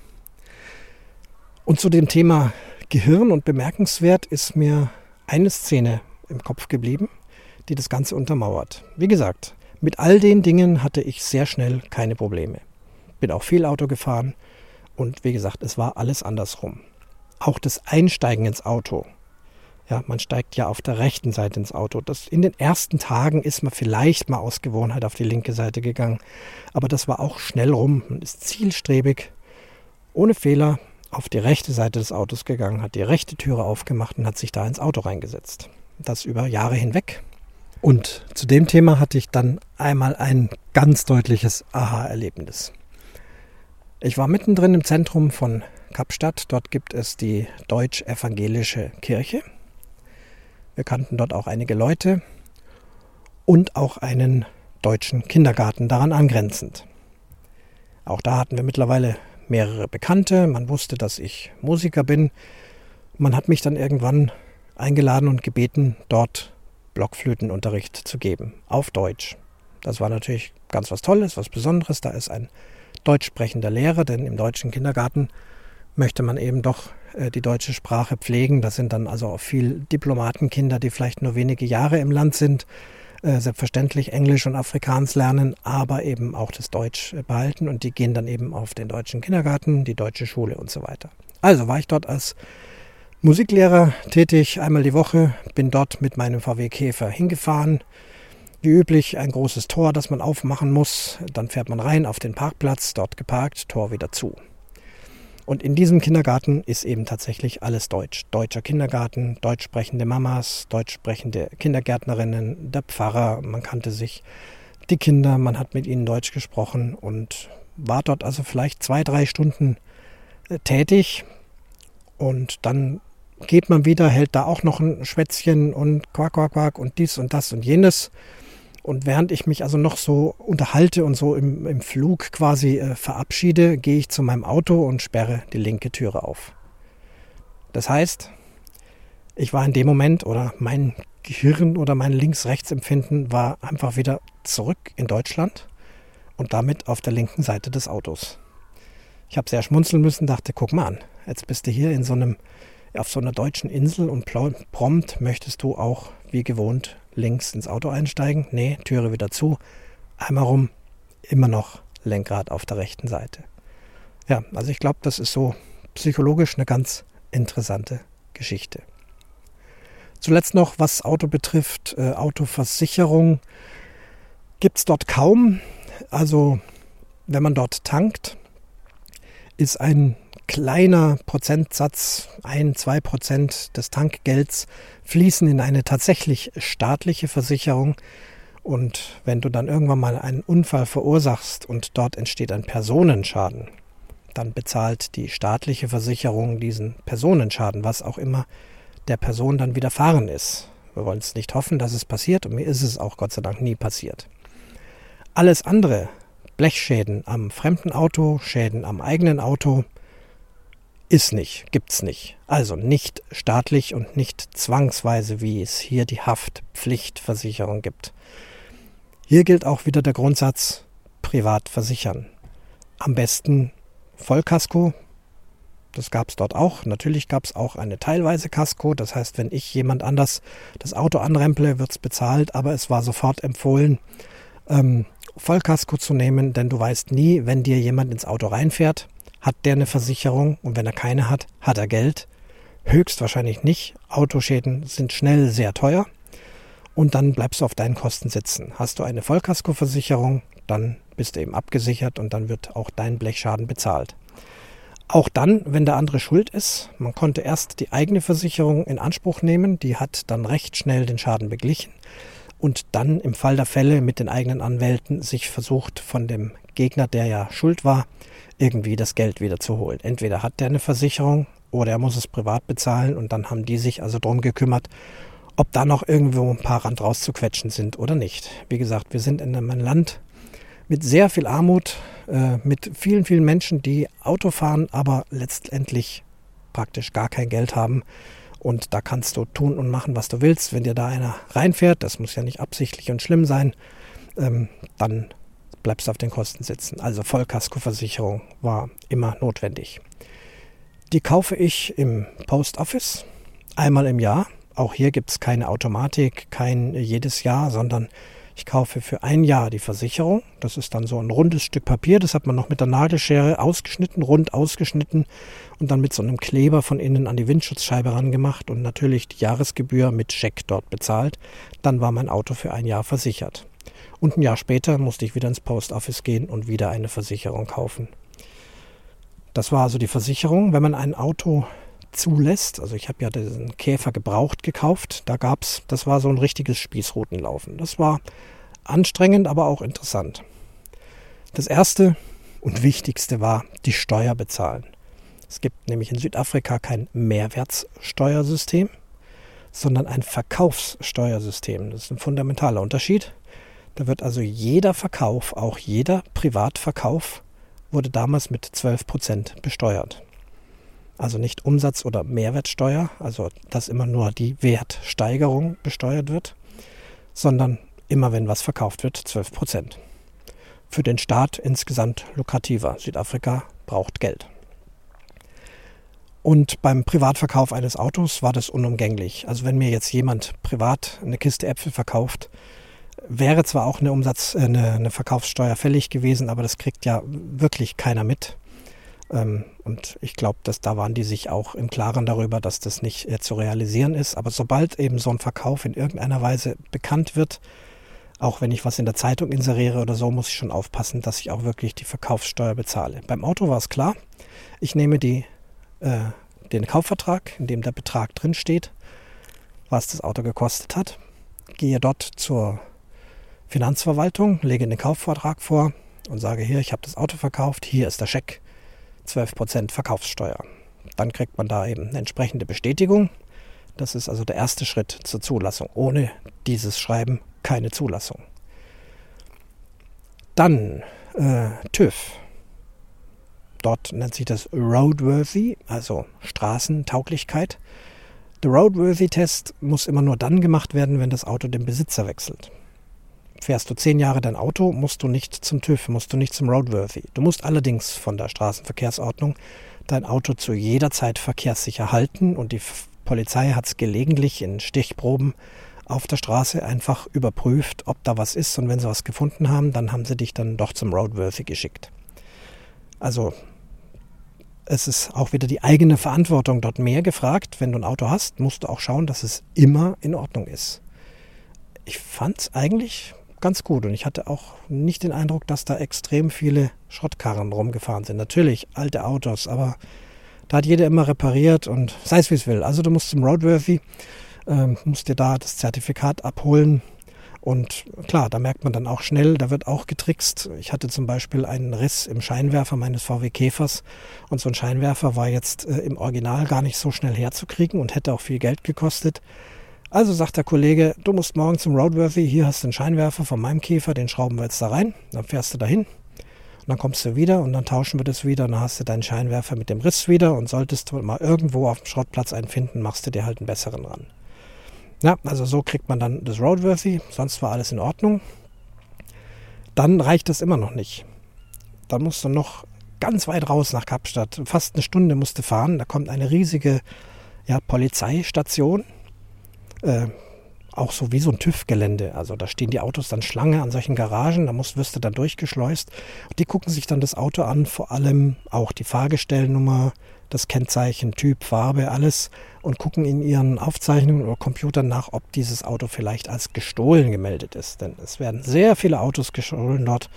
Und zu dem Thema Gehirn und bemerkenswert ist mir eine Szene im Kopf geblieben, die das Ganze untermauert. Wie gesagt, mit all den Dingen hatte ich sehr schnell keine Probleme. Bin auch viel Auto gefahren und wie gesagt, es war alles andersrum. Auch das Einsteigen ins Auto ja, man steigt ja auf der rechten Seite ins Auto. Das, in den ersten Tagen ist man vielleicht mal aus Gewohnheit auf die linke Seite gegangen. Aber das war auch schnell rum. Man ist zielstrebig, ohne Fehler, auf die rechte Seite des Autos gegangen, hat die rechte Türe aufgemacht und hat sich da ins Auto reingesetzt. Das über Jahre hinweg. Und zu dem Thema hatte ich dann einmal ein ganz deutliches Aha-Erlebnis. Ich war mittendrin im Zentrum von Kapstadt. Dort gibt es die Deutsch-Evangelische Kirche. Wir kannten dort auch einige Leute und auch einen deutschen Kindergarten daran angrenzend. Auch da hatten wir mittlerweile mehrere Bekannte. Man wusste, dass ich Musiker bin. Man hat mich dann irgendwann eingeladen und gebeten, dort Blockflötenunterricht zu geben, auf Deutsch. Das war natürlich ganz was Tolles, was Besonderes. Da ist ein deutsch sprechender Lehrer, denn im deutschen Kindergarten möchte man eben doch die deutsche Sprache pflegen. Das sind dann also auch viel Diplomatenkinder, die vielleicht nur wenige Jahre im Land sind, äh, selbstverständlich Englisch und Afrikaans lernen, aber eben auch das Deutsch äh, behalten und die gehen dann eben auf den deutschen Kindergarten, die deutsche Schule und so weiter. Also war ich dort als Musiklehrer tätig, einmal die Woche, bin dort mit meinem VW Käfer hingefahren. Wie üblich ein großes Tor, das man aufmachen muss. Dann fährt man rein auf den Parkplatz, dort geparkt, Tor wieder zu. Und in diesem Kindergarten ist eben tatsächlich alles Deutsch. Deutscher Kindergarten, deutsch sprechende Mamas, deutsch sprechende Kindergärtnerinnen, der Pfarrer, man kannte sich, die Kinder, man hat mit ihnen Deutsch gesprochen und war dort also vielleicht zwei, drei Stunden äh, tätig. Und dann geht man wieder, hält da auch noch ein Schwätzchen und quack, quack, quack und dies und das und jenes. Und während ich mich also noch so unterhalte und so im, im Flug quasi äh, verabschiede, gehe ich zu meinem Auto und sperre die linke Türe auf. Das heißt, ich war in dem Moment oder mein Gehirn oder mein Links-Rechts-Empfinden war einfach wieder zurück in Deutschland und damit auf der linken Seite des Autos. Ich habe sehr schmunzeln müssen, dachte, guck mal an, jetzt bist du hier in so einem auf so einer deutschen Insel und prompt möchtest du auch wie gewohnt links ins Auto einsteigen. Nee, Türe wieder zu. Einmal rum, immer noch Lenkrad auf der rechten Seite. Ja, also ich glaube, das ist so psychologisch eine ganz interessante Geschichte. Zuletzt noch, was Auto betrifft, äh, Autoversicherung gibt es dort kaum. Also wenn man dort tankt, ist ein kleiner Prozentsatz, ein, zwei Prozent des Tankgelds fließen in eine tatsächlich staatliche Versicherung. Und wenn du dann irgendwann mal einen Unfall verursachst und dort entsteht ein Personenschaden, dann bezahlt die staatliche Versicherung diesen Personenschaden, was auch immer der Person dann widerfahren ist. Wir wollen es nicht hoffen, dass es passiert und mir ist es auch Gott sei Dank nie passiert. Alles andere, Blechschäden am fremden Auto, Schäden am eigenen Auto, ist nicht, gibt's nicht. Also nicht staatlich und nicht zwangsweise, wie es hier die Haftpflichtversicherung gibt. Hier gilt auch wieder der Grundsatz privat versichern. Am besten Vollkasko. Das gab es dort auch. Natürlich gab es auch eine teilweise Kasko. Das heißt, wenn ich jemand anders das Auto anremple, wird es bezahlt, aber es war sofort empfohlen, ähm, Vollkasko zu nehmen, denn du weißt nie, wenn dir jemand ins Auto reinfährt, hat der eine Versicherung und wenn er keine hat, hat er Geld? Höchstwahrscheinlich nicht. Autoschäden sind schnell sehr teuer und dann bleibst du auf deinen Kosten sitzen. Hast du eine Vollkaskoversicherung, dann bist du eben abgesichert und dann wird auch dein Blechschaden bezahlt. Auch dann, wenn der andere schuld ist, man konnte erst die eigene Versicherung in Anspruch nehmen, die hat dann recht schnell den Schaden beglichen und dann im Fall der Fälle mit den eigenen Anwälten sich versucht von dem Gegner, der ja schuld war, irgendwie das Geld wieder zu holen. Entweder hat der eine Versicherung oder er muss es privat bezahlen und dann haben die sich also darum gekümmert, ob da noch irgendwo ein paar Rand rauszuquetschen sind oder nicht. Wie gesagt, wir sind in einem Land mit sehr viel Armut, äh, mit vielen, vielen Menschen, die Auto fahren, aber letztendlich praktisch gar kein Geld haben. Und da kannst du tun und machen, was du willst. Wenn dir da einer reinfährt, das muss ja nicht absichtlich und schlimm sein, ähm, dann bleibst du auf den Kosten sitzen. Also Vollkaskoversicherung war immer notwendig. Die kaufe ich im Post Office einmal im Jahr. Auch hier gibt es keine Automatik, kein jedes Jahr, sondern ich kaufe für ein Jahr die Versicherung. Das ist dann so ein rundes Stück Papier. Das hat man noch mit der Nagelschere ausgeschnitten, rund ausgeschnitten und dann mit so einem Kleber von innen an die Windschutzscheibe rangemacht und natürlich die Jahresgebühr mit Scheck dort bezahlt. Dann war mein Auto für ein Jahr versichert. Und ein Jahr später musste ich wieder ins Post Office gehen und wieder eine Versicherung kaufen. Das war also die Versicherung. Wenn man ein Auto zulässt. Also ich habe ja diesen Käfer gebraucht gekauft. Da gab's, das war so ein richtiges Spießrutenlaufen. Das war anstrengend, aber auch interessant. Das erste und wichtigste war die Steuer bezahlen. Es gibt nämlich in Südafrika kein Mehrwertsteuersystem, sondern ein Verkaufssteuersystem. Das ist ein fundamentaler Unterschied. Da wird also jeder Verkauf, auch jeder Privatverkauf, wurde damals mit 12 Prozent besteuert. Also nicht Umsatz- oder Mehrwertsteuer, also dass immer nur die Wertsteigerung besteuert wird, sondern immer wenn was verkauft wird, 12 Prozent. Für den Staat insgesamt lukrativer. Südafrika braucht Geld. Und beim Privatverkauf eines Autos war das unumgänglich. Also wenn mir jetzt jemand privat eine Kiste Äpfel verkauft, wäre zwar auch eine Umsatz, äh, eine, eine Verkaufssteuer fällig gewesen, aber das kriegt ja wirklich keiner mit. Ähm, und ich glaube, dass da waren die sich auch im Klaren darüber, dass das nicht äh, zu realisieren ist. Aber sobald eben so ein Verkauf in irgendeiner Weise bekannt wird, auch wenn ich was in der Zeitung inseriere oder so, muss ich schon aufpassen, dass ich auch wirklich die Verkaufssteuer bezahle. Beim Auto war es klar. Ich nehme die, äh, den Kaufvertrag, in dem der Betrag drin steht, was das Auto gekostet hat, gehe dort zur Finanzverwaltung, lege den Kaufvertrag vor und sage hier, ich habe das Auto verkauft, hier ist der Scheck, 12% Verkaufssteuer. Dann kriegt man da eben eine entsprechende Bestätigung. Das ist also der erste Schritt zur Zulassung. Ohne dieses Schreiben keine Zulassung. Dann äh, TÜV. Dort nennt sich das Roadworthy, also Straßentauglichkeit. Der Roadworthy-Test muss immer nur dann gemacht werden, wenn das Auto den Besitzer wechselt. Fährst du zehn Jahre dein Auto, musst du nicht zum TÜV, musst du nicht zum Roadworthy. Du musst allerdings von der Straßenverkehrsordnung dein Auto zu jeder Zeit verkehrssicher halten und die Polizei hat es gelegentlich in Stichproben auf der Straße einfach überprüft, ob da was ist und wenn sie was gefunden haben, dann haben sie dich dann doch zum Roadworthy geschickt. Also es ist auch wieder die eigene Verantwortung dort mehr gefragt. Wenn du ein Auto hast, musst du auch schauen, dass es immer in Ordnung ist. Ich fand es eigentlich ganz gut. Und ich hatte auch nicht den Eindruck, dass da extrem viele Schrottkarren rumgefahren sind. Natürlich alte Autos, aber da hat jeder immer repariert und sei es wie es will. Also du musst zum Roadworthy, ähm, musst dir da das Zertifikat abholen. Und klar, da merkt man dann auch schnell, da wird auch getrickst. Ich hatte zum Beispiel einen Riss im Scheinwerfer meines VW Käfers und so ein Scheinwerfer war jetzt äh, im Original gar nicht so schnell herzukriegen und hätte auch viel Geld gekostet. Also sagt der Kollege, du musst morgen zum Roadworthy, hier hast du einen Scheinwerfer von meinem Käfer, den schrauben wir jetzt da rein. Dann fährst du dahin und dann kommst du wieder und dann tauschen wir das wieder und dann hast du deinen Scheinwerfer mit dem Riss wieder und solltest du mal irgendwo auf dem Schrottplatz einen finden, machst du dir halt einen besseren ran. Ja, also so kriegt man dann das Roadworthy, sonst war alles in Ordnung. Dann reicht das immer noch nicht. Dann musst du noch ganz weit raus nach Kapstadt, fast eine Stunde musst du fahren. Da kommt eine riesige ja, Polizeistation äh, auch so wie so ein TÜV-Gelände. Also da stehen die Autos dann Schlange an solchen Garagen, da musst, wirst du dann durchgeschleust. Die gucken sich dann das Auto an, vor allem auch die Fahrgestellnummer, das Kennzeichen, Typ, Farbe, alles und gucken in ihren Aufzeichnungen oder Computern nach, ob dieses Auto vielleicht als gestohlen gemeldet ist. Denn es werden sehr viele Autos gestohlen dort.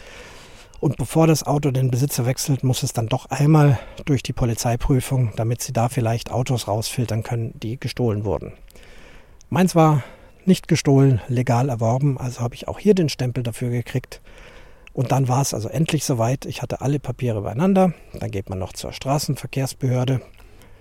Und bevor das Auto den Besitzer wechselt, muss es dann doch einmal durch die Polizeiprüfung, damit sie da vielleicht Autos rausfiltern können, die gestohlen wurden. Meins war nicht gestohlen, legal erworben, also habe ich auch hier den Stempel dafür gekriegt. Und dann war es also endlich soweit. Ich hatte alle Papiere beieinander. Dann geht man noch zur Straßenverkehrsbehörde,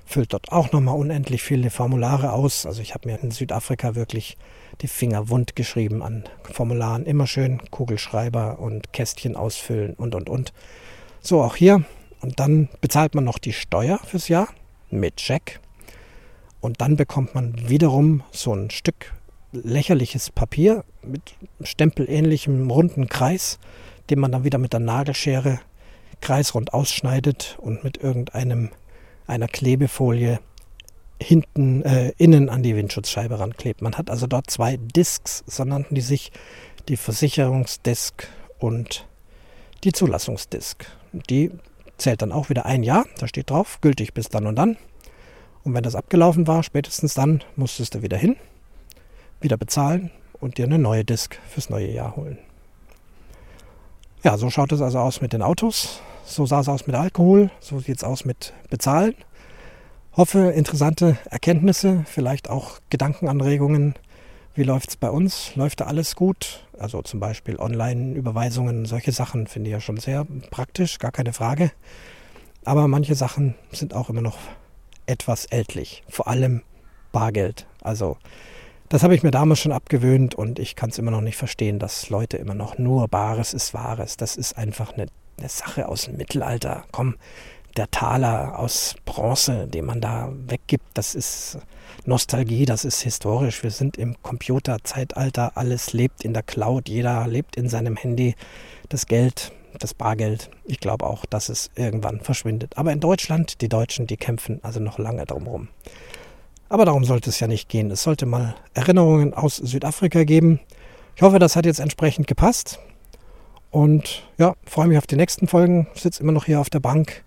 füllt dort auch nochmal unendlich viele Formulare aus. Also ich habe mir in Südafrika wirklich die Finger wund geschrieben an Formularen. Immer schön Kugelschreiber und Kästchen ausfüllen und, und, und. So auch hier. Und dann bezahlt man noch die Steuer fürs Jahr mit Scheck. Und dann bekommt man wiederum so ein Stück lächerliches Papier mit stempelähnlichem runden Kreis, den man dann wieder mit der Nagelschere kreisrund ausschneidet und mit irgendeinem einer Klebefolie hinten äh, innen an die Windschutzscheibe ranklebt. Man hat also dort zwei Disks, so nannten die sich, die Versicherungsdisk und die Zulassungsdisk. Die zählt dann auch wieder ein Jahr, da steht drauf, gültig bis dann und dann. Und wenn das abgelaufen war, spätestens dann musstest du wieder hin, wieder bezahlen und dir eine neue Disk fürs neue Jahr holen. Ja, so schaut es also aus mit den Autos. So sah es aus mit Alkohol. So sieht es aus mit Bezahlen. Hoffe, interessante Erkenntnisse, vielleicht auch Gedankenanregungen. Wie läuft es bei uns? Läuft da alles gut? Also zum Beispiel Online-Überweisungen, solche Sachen finde ich ja schon sehr praktisch, gar keine Frage. Aber manche Sachen sind auch immer noch etwas ältlich. Vor allem Bargeld. Also das habe ich mir damals schon abgewöhnt und ich kann es immer noch nicht verstehen, dass Leute immer noch nur Bares ist Wahres. Das ist einfach eine, eine Sache aus dem Mittelalter. Komm, der Taler aus Bronze, den man da weggibt, das ist Nostalgie, das ist historisch. Wir sind im Computerzeitalter, alles lebt in der Cloud, jeder lebt in seinem Handy. Das Geld, das Bargeld, ich glaube auch, dass es irgendwann verschwindet. Aber in Deutschland, die Deutschen, die kämpfen also noch lange drumherum. Aber darum sollte es ja nicht gehen. Es sollte mal Erinnerungen aus Südafrika geben. Ich hoffe, das hat jetzt entsprechend gepasst. Und ja, freue mich auf die nächsten Folgen. Sitze immer noch hier auf der Bank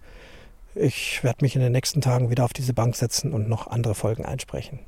ich werde mich in den nächsten Tagen wieder auf diese Bank setzen und noch andere Folgen einsprechen.